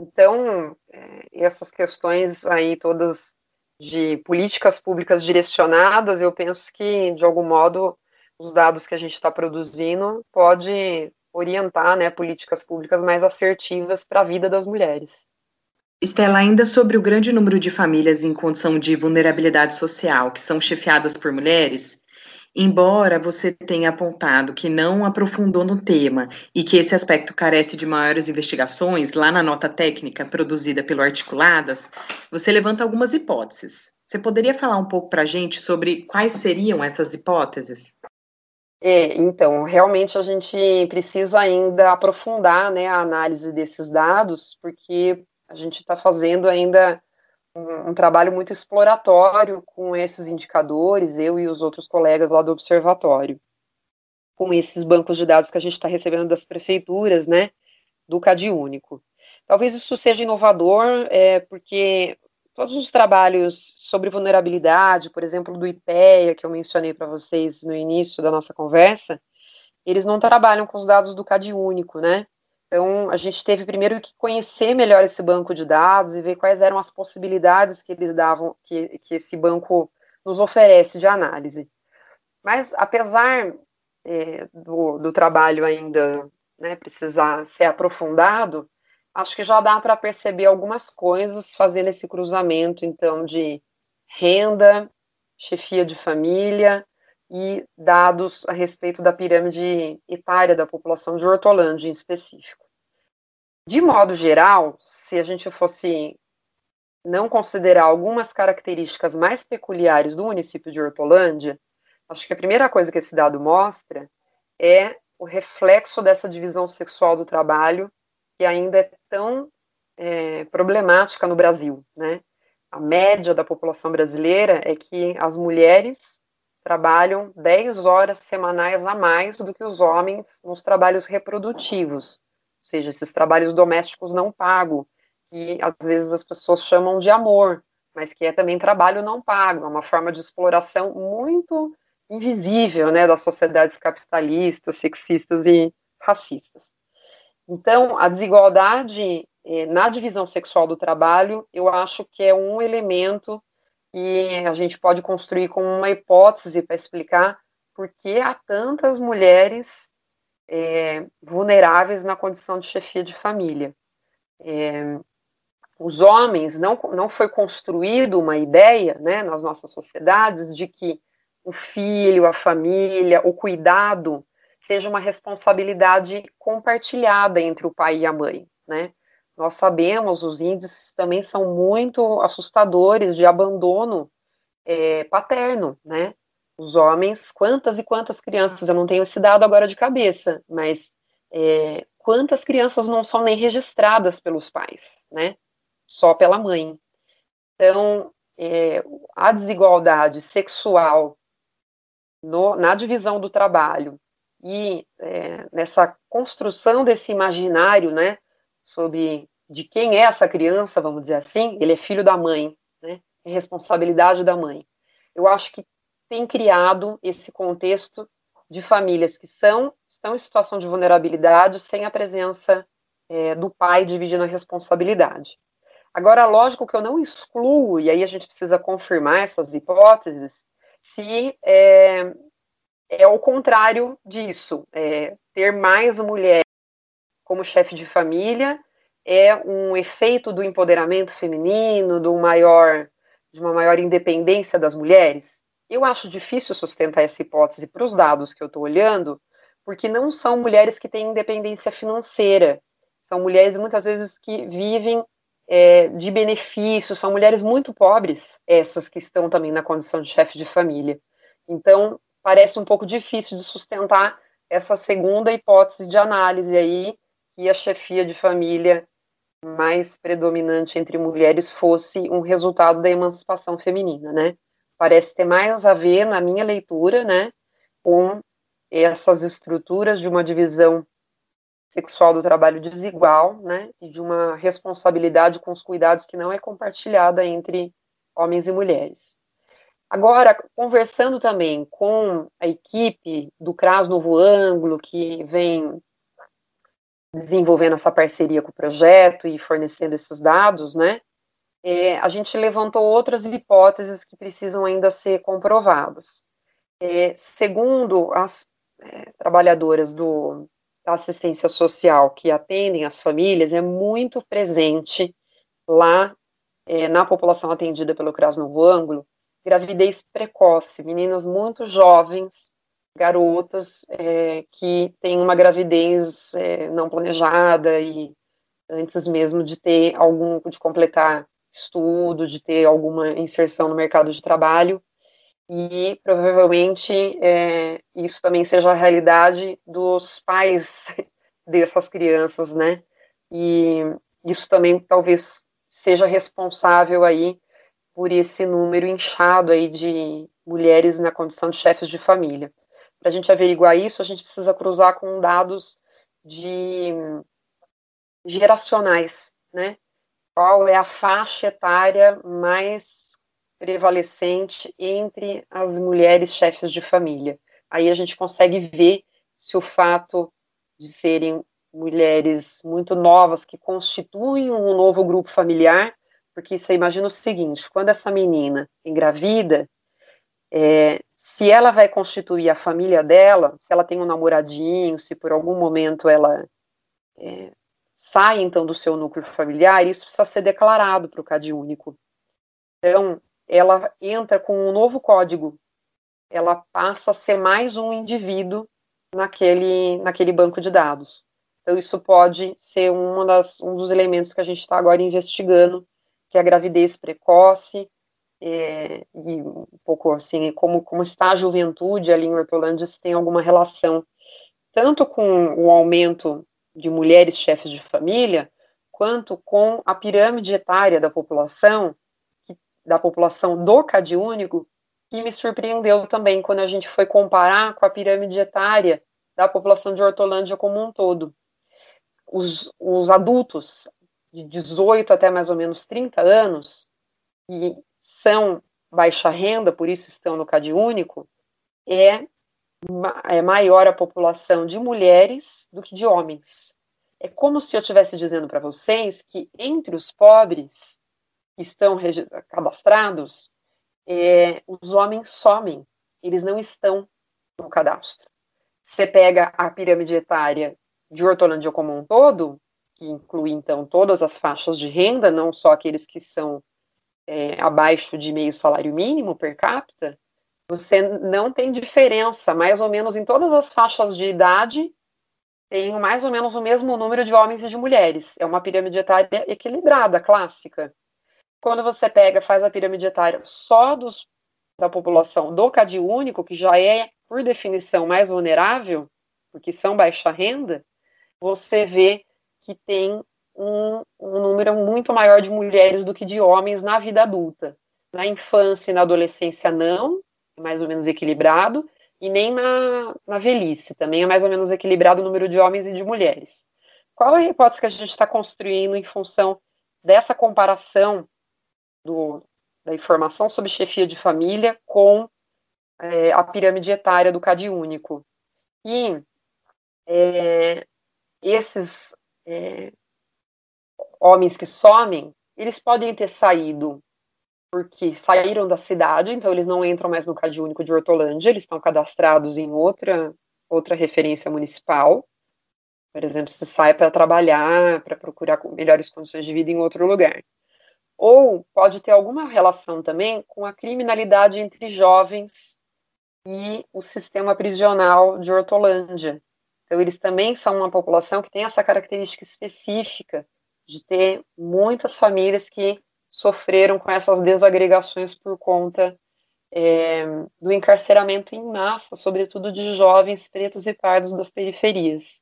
[SPEAKER 4] Então, é, essas questões aí todas de políticas públicas direcionadas, eu penso que, de algum modo, os dados que a gente está produzindo pode orientar né, políticas públicas mais assertivas para a vida das mulheres.
[SPEAKER 3] Estela, ainda sobre o grande número de famílias em condição de vulnerabilidade social que são chefiadas por mulheres, Embora você tenha apontado que não aprofundou no tema e que esse aspecto carece de maiores investigações, lá na nota técnica produzida pelo Articuladas, você levanta algumas hipóteses. Você poderia falar um pouco para a gente sobre quais seriam essas hipóteses?
[SPEAKER 4] É, então, realmente a gente precisa ainda aprofundar né, a análise desses dados, porque a gente está fazendo ainda um, um, trabalho muito exploratório com esses indicadores, eu e os outros colegas lá do observatório, com esses bancos de dados que a gente está recebendo das prefeituras, né, do CAD Único. Talvez isso seja inovador, é, porque todos os trabalhos sobre vulnerabilidade, por exemplo, do IPEA, que eu mencionei para vocês no início da nossa conversa, eles não trabalham com os dados do CAD Único, né? Então, a gente teve primeiro que conhecer melhor esse banco de dados e ver quais eram as possibilidades que eles davam, que, que esse banco nos oferece de análise. Mas, apesar é, do, do, trabalho ainda né, precisar ser aprofundado, acho que já dá para perceber algumas coisas fazendo esse cruzamento, então, de renda, chefia de família e dados a respeito da pirâmide etária da população de Hortolândia em específico. De modo geral, se a gente fosse não considerar algumas características mais peculiares do município de Hortolândia, acho que a primeira coisa que esse dado mostra é o reflexo dessa divisão sexual do trabalho, que ainda é tão é, problemática no Brasil, né? A média da população brasileira é que as mulheres trabalham 10 horas semanais a mais do que os homens nos trabalhos reprodutivos, ou seja, esses trabalhos domésticos não pagos, que às vezes as pessoas chamam de amor, mas que é também trabalho não pago, é uma forma de exploração muito invisível, né, das sociedades capitalistas, sexistas e racistas. Então, a desigualdade eh, na divisão sexual do trabalho, eu acho que é um elemento e a gente pode construir como uma hipótese para explicar por que há tantas mulheres é, vulneráveis na condição de chefia de família. É, os homens, não, não foi construído uma ideia né, nas nossas sociedades de que o filho, a família, o cuidado seja uma responsabilidade compartilhada entre o pai e a mãe, né? Nós sabemos, os índices também são muito assustadores de abandono é, paterno, né? Os homens, quantas e quantas crianças, eu não tenho esse dado agora de cabeça, mas é, quantas crianças não são nem registradas pelos pais, né? Só pela mãe. Então, é, a desigualdade sexual no, na divisão do trabalho e é, nessa construção desse imaginário, né, sobre de quem é essa criança, vamos dizer assim, ele é filho da mãe, né? É responsabilidade da mãe. Eu acho que tem criado esse contexto de famílias que são estão em situação de vulnerabilidade sem a presença é, do pai dividindo a responsabilidade. Agora, lógico que eu não excluo, e aí a gente precisa confirmar essas hipóteses, se é, é o contrário disso, é, ter mais mulher como chefe de família é um efeito do empoderamento feminino, do maior, de uma maior independência das mulheres? Eu acho difícil sustentar essa hipótese para os dados que eu estou olhando, porque não são mulheres que têm independência financeira, são mulheres muitas vezes que vivem é, de benefícios, são mulheres muito pobres, essas que estão também na condição de chefe de família. Então, parece um pouco difícil de sustentar essa segunda hipótese de análise aí, que a chefia de família mais predominante entre mulheres fosse um resultado da emancipação feminina, né? Parece ter mais a ver, na minha leitura, né, com essas estruturas de uma divisão sexual do trabalho desigual, né, e de uma responsabilidade com os cuidados que não é compartilhada entre homens e mulheres. Agora, conversando também com a equipe do CRAS Novo Ângulo, que vem desenvolvendo essa parceria com o projeto e fornecendo esses dados, né, é, a gente levantou outras hipóteses que precisam ainda ser comprovadas. É, segundo as é, trabalhadoras do, da assistência social que atendem as famílias, é muito presente lá é, na população atendida pelo CRAS Ângulo gravidez precoce, meninas muito jovens, garotas é, que têm uma gravidez é, não planejada e antes mesmo de ter algum, de completar estudo, de ter alguma inserção no mercado de trabalho, e provavelmente é, isso também seja a realidade dos pais [laughs] dessas crianças, né? E isso também talvez seja responsável aí por esse número inchado aí de mulheres na condição de chefes de família. Para a gente averiguar isso, a gente precisa cruzar com dados de geracionais, né? Qual é a faixa etária mais prevalecente entre as mulheres chefes de família? Aí a gente consegue ver se o fato de serem mulheres muito novas que constituem um novo grupo familiar, porque você imagina o seguinte: quando essa menina engravida, é, se ela vai constituir a família dela, se ela tem um namoradinho, se por algum momento ela é, sai então do seu núcleo familiar, isso precisa ser declarado para o CAD único. Então, ela entra com um novo código, ela passa a ser mais um indivíduo naquele, naquele banco de dados. Então, isso pode ser uma das, um dos elementos que a gente está agora investigando, que é a gravidez precoce, é, e um pouco assim, como, como está a juventude ali em Hortolândia, se tem alguma relação, tanto com o aumento de mulheres chefes de família, quanto com a pirâmide etária da população, da população do Cade Único, que me surpreendeu também quando a gente foi comparar com a pirâmide etária da população de Hortolândia como um todo. Os, os adultos de 18 até mais ou menos 30 anos, que são baixa renda, por isso estão no CAD único, é, é maior a população de mulheres do que de homens. É como se eu estivesse dizendo para vocês que entre os pobres que estão cadastrados, é, os homens somem, eles não estão no cadastro. Você pega a pirâmide etária de Hortolândia como um todo, que inclui então todas as faixas de renda, não só aqueles que são é, abaixo de meio salário mínimo per capita, você não tem diferença, mais ou menos em todas as faixas de idade, tem mais ou menos o mesmo número de homens e de mulheres. É uma pirâmide etária equilibrada, clássica. Quando você pega, faz a pirâmide etária só dos, da população do único, que já é, por definição, mais vulnerável, porque são baixa renda, você vê que tem um, um, número muito maior de mulheres do que de homens na vida adulta. Na infância e na adolescência, não, é mais ou menos equilibrado, e nem na, na velhice, também é mais ou menos equilibrado o número de homens e de mulheres. Qual é a hipótese que a gente está construindo em função dessa comparação do, da informação sobre chefia de família com é, a pirâmide etária do CAD único? E é, esses é, homens que somem, eles podem ter saído porque saíram da cidade, então eles não entram mais no Cade Único de Hortolândia, eles estão cadastrados em outra, outra referência municipal. Por exemplo, se sai para trabalhar, para procurar melhores condições de vida em outro lugar. Ou pode ter alguma relação também com a criminalidade entre jovens e o sistema prisional de Hortolândia. Então, eles também são uma população que tem essa característica específica de ter muitas famílias que sofreram com essas desagregações por conta é, do encarceramento em massa, sobretudo de jovens pretos e pardos das periferias.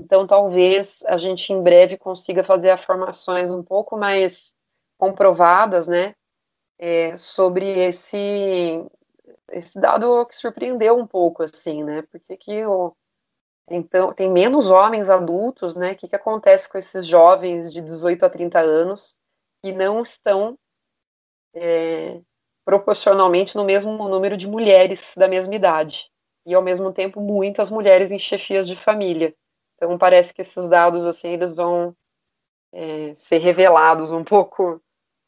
[SPEAKER 4] Então, talvez a gente em breve consiga fazer afirmações um pouco mais comprovadas, né, é, sobre esse esse dado que surpreendeu um pouco, assim, né, porque que o, então, tem menos homens adultos, né? O que, que acontece com esses jovens de 18 a 30 anos que não estão é, proporcionalmente no mesmo número de mulheres da mesma idade? E, ao mesmo tempo, muitas mulheres em chefias de família. Então, parece que esses dados, assim, eles vão é, ser revelados um pouco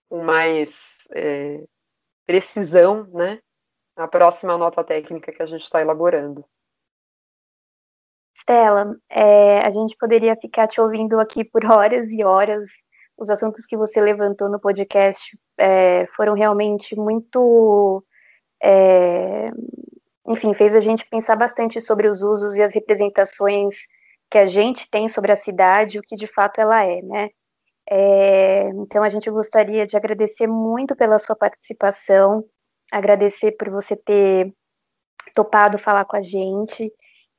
[SPEAKER 4] com mais é, precisão, né? Na próxima nota técnica que a gente está elaborando.
[SPEAKER 2] Stella, é, a gente poderia ficar te ouvindo aqui por horas e horas. Os assuntos que você levantou no podcast é, foram realmente muito. É, enfim, fez a gente pensar bastante sobre os usos e as representações que a gente tem sobre a cidade, o que de fato ela é, né? É, então a gente gostaria de agradecer muito pela sua participação, agradecer por você ter topado falar com a gente.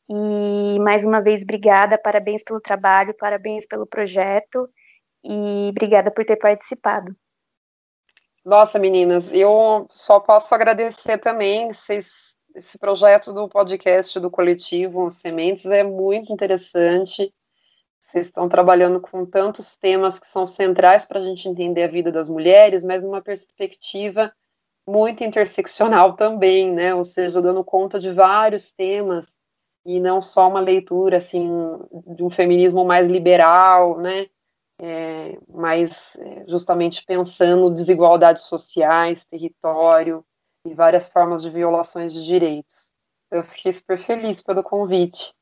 [SPEAKER 2] E mais uma vez, obrigada, parabéns pelo trabalho, parabéns pelo projeto e obrigada por ter participado.
[SPEAKER 4] Nossa, meninas, eu só posso agradecer também. Vocês, esse projeto do podcast do coletivo Sementes é muito interessante. Vocês estão trabalhando com tantos temas que são centrais para a gente entender a vida das mulheres, mas numa perspectiva muito interseccional também, né? Ou seja, dando conta de vários temas e não só uma leitura assim de um feminismo mais liberal, né? É, mas é, justamente pensando desigualdades sociais, território e várias formas de violações de direitos. Eu fiquei super feliz pelo convite.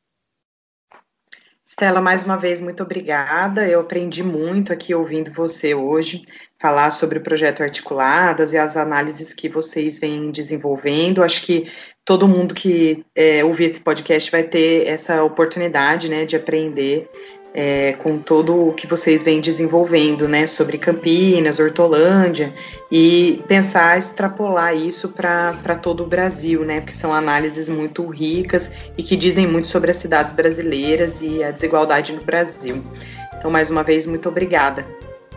[SPEAKER 3] Estela, mais uma vez, muito obrigada. Eu aprendi muito aqui ouvindo você hoje falar sobre o projeto Articuladas e as análises que vocês vêm desenvolvendo. Acho que todo mundo que é, ouvir esse podcast vai ter essa oportunidade né, de aprender é, com todo o que vocês vêm desenvolvendo, né, sobre Campinas, Hortolândia, e pensar extrapolar isso para todo o Brasil, né, porque são análises muito ricas e que dizem muito sobre as cidades brasileiras e a desigualdade no Brasil. Então, mais uma vez, muito obrigada.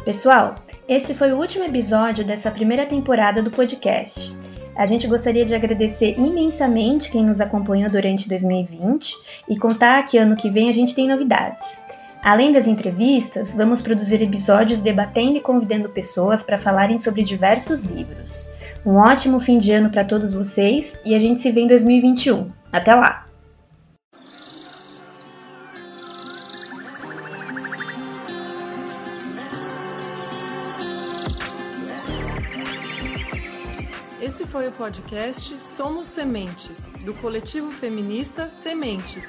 [SPEAKER 2] Pessoal, esse foi o último episódio dessa primeira temporada do podcast. A gente gostaria de agradecer imensamente quem nos acompanhou durante 2020 e contar que ano que vem a gente tem novidades. Além das entrevistas, vamos produzir episódios debatendo e convidando pessoas para falarem sobre diversos livros. Um ótimo fim de ano para todos vocês e a gente se vê em 2021. Até lá!
[SPEAKER 1] Esse foi o podcast Somos Sementes, do coletivo feminista Sementes.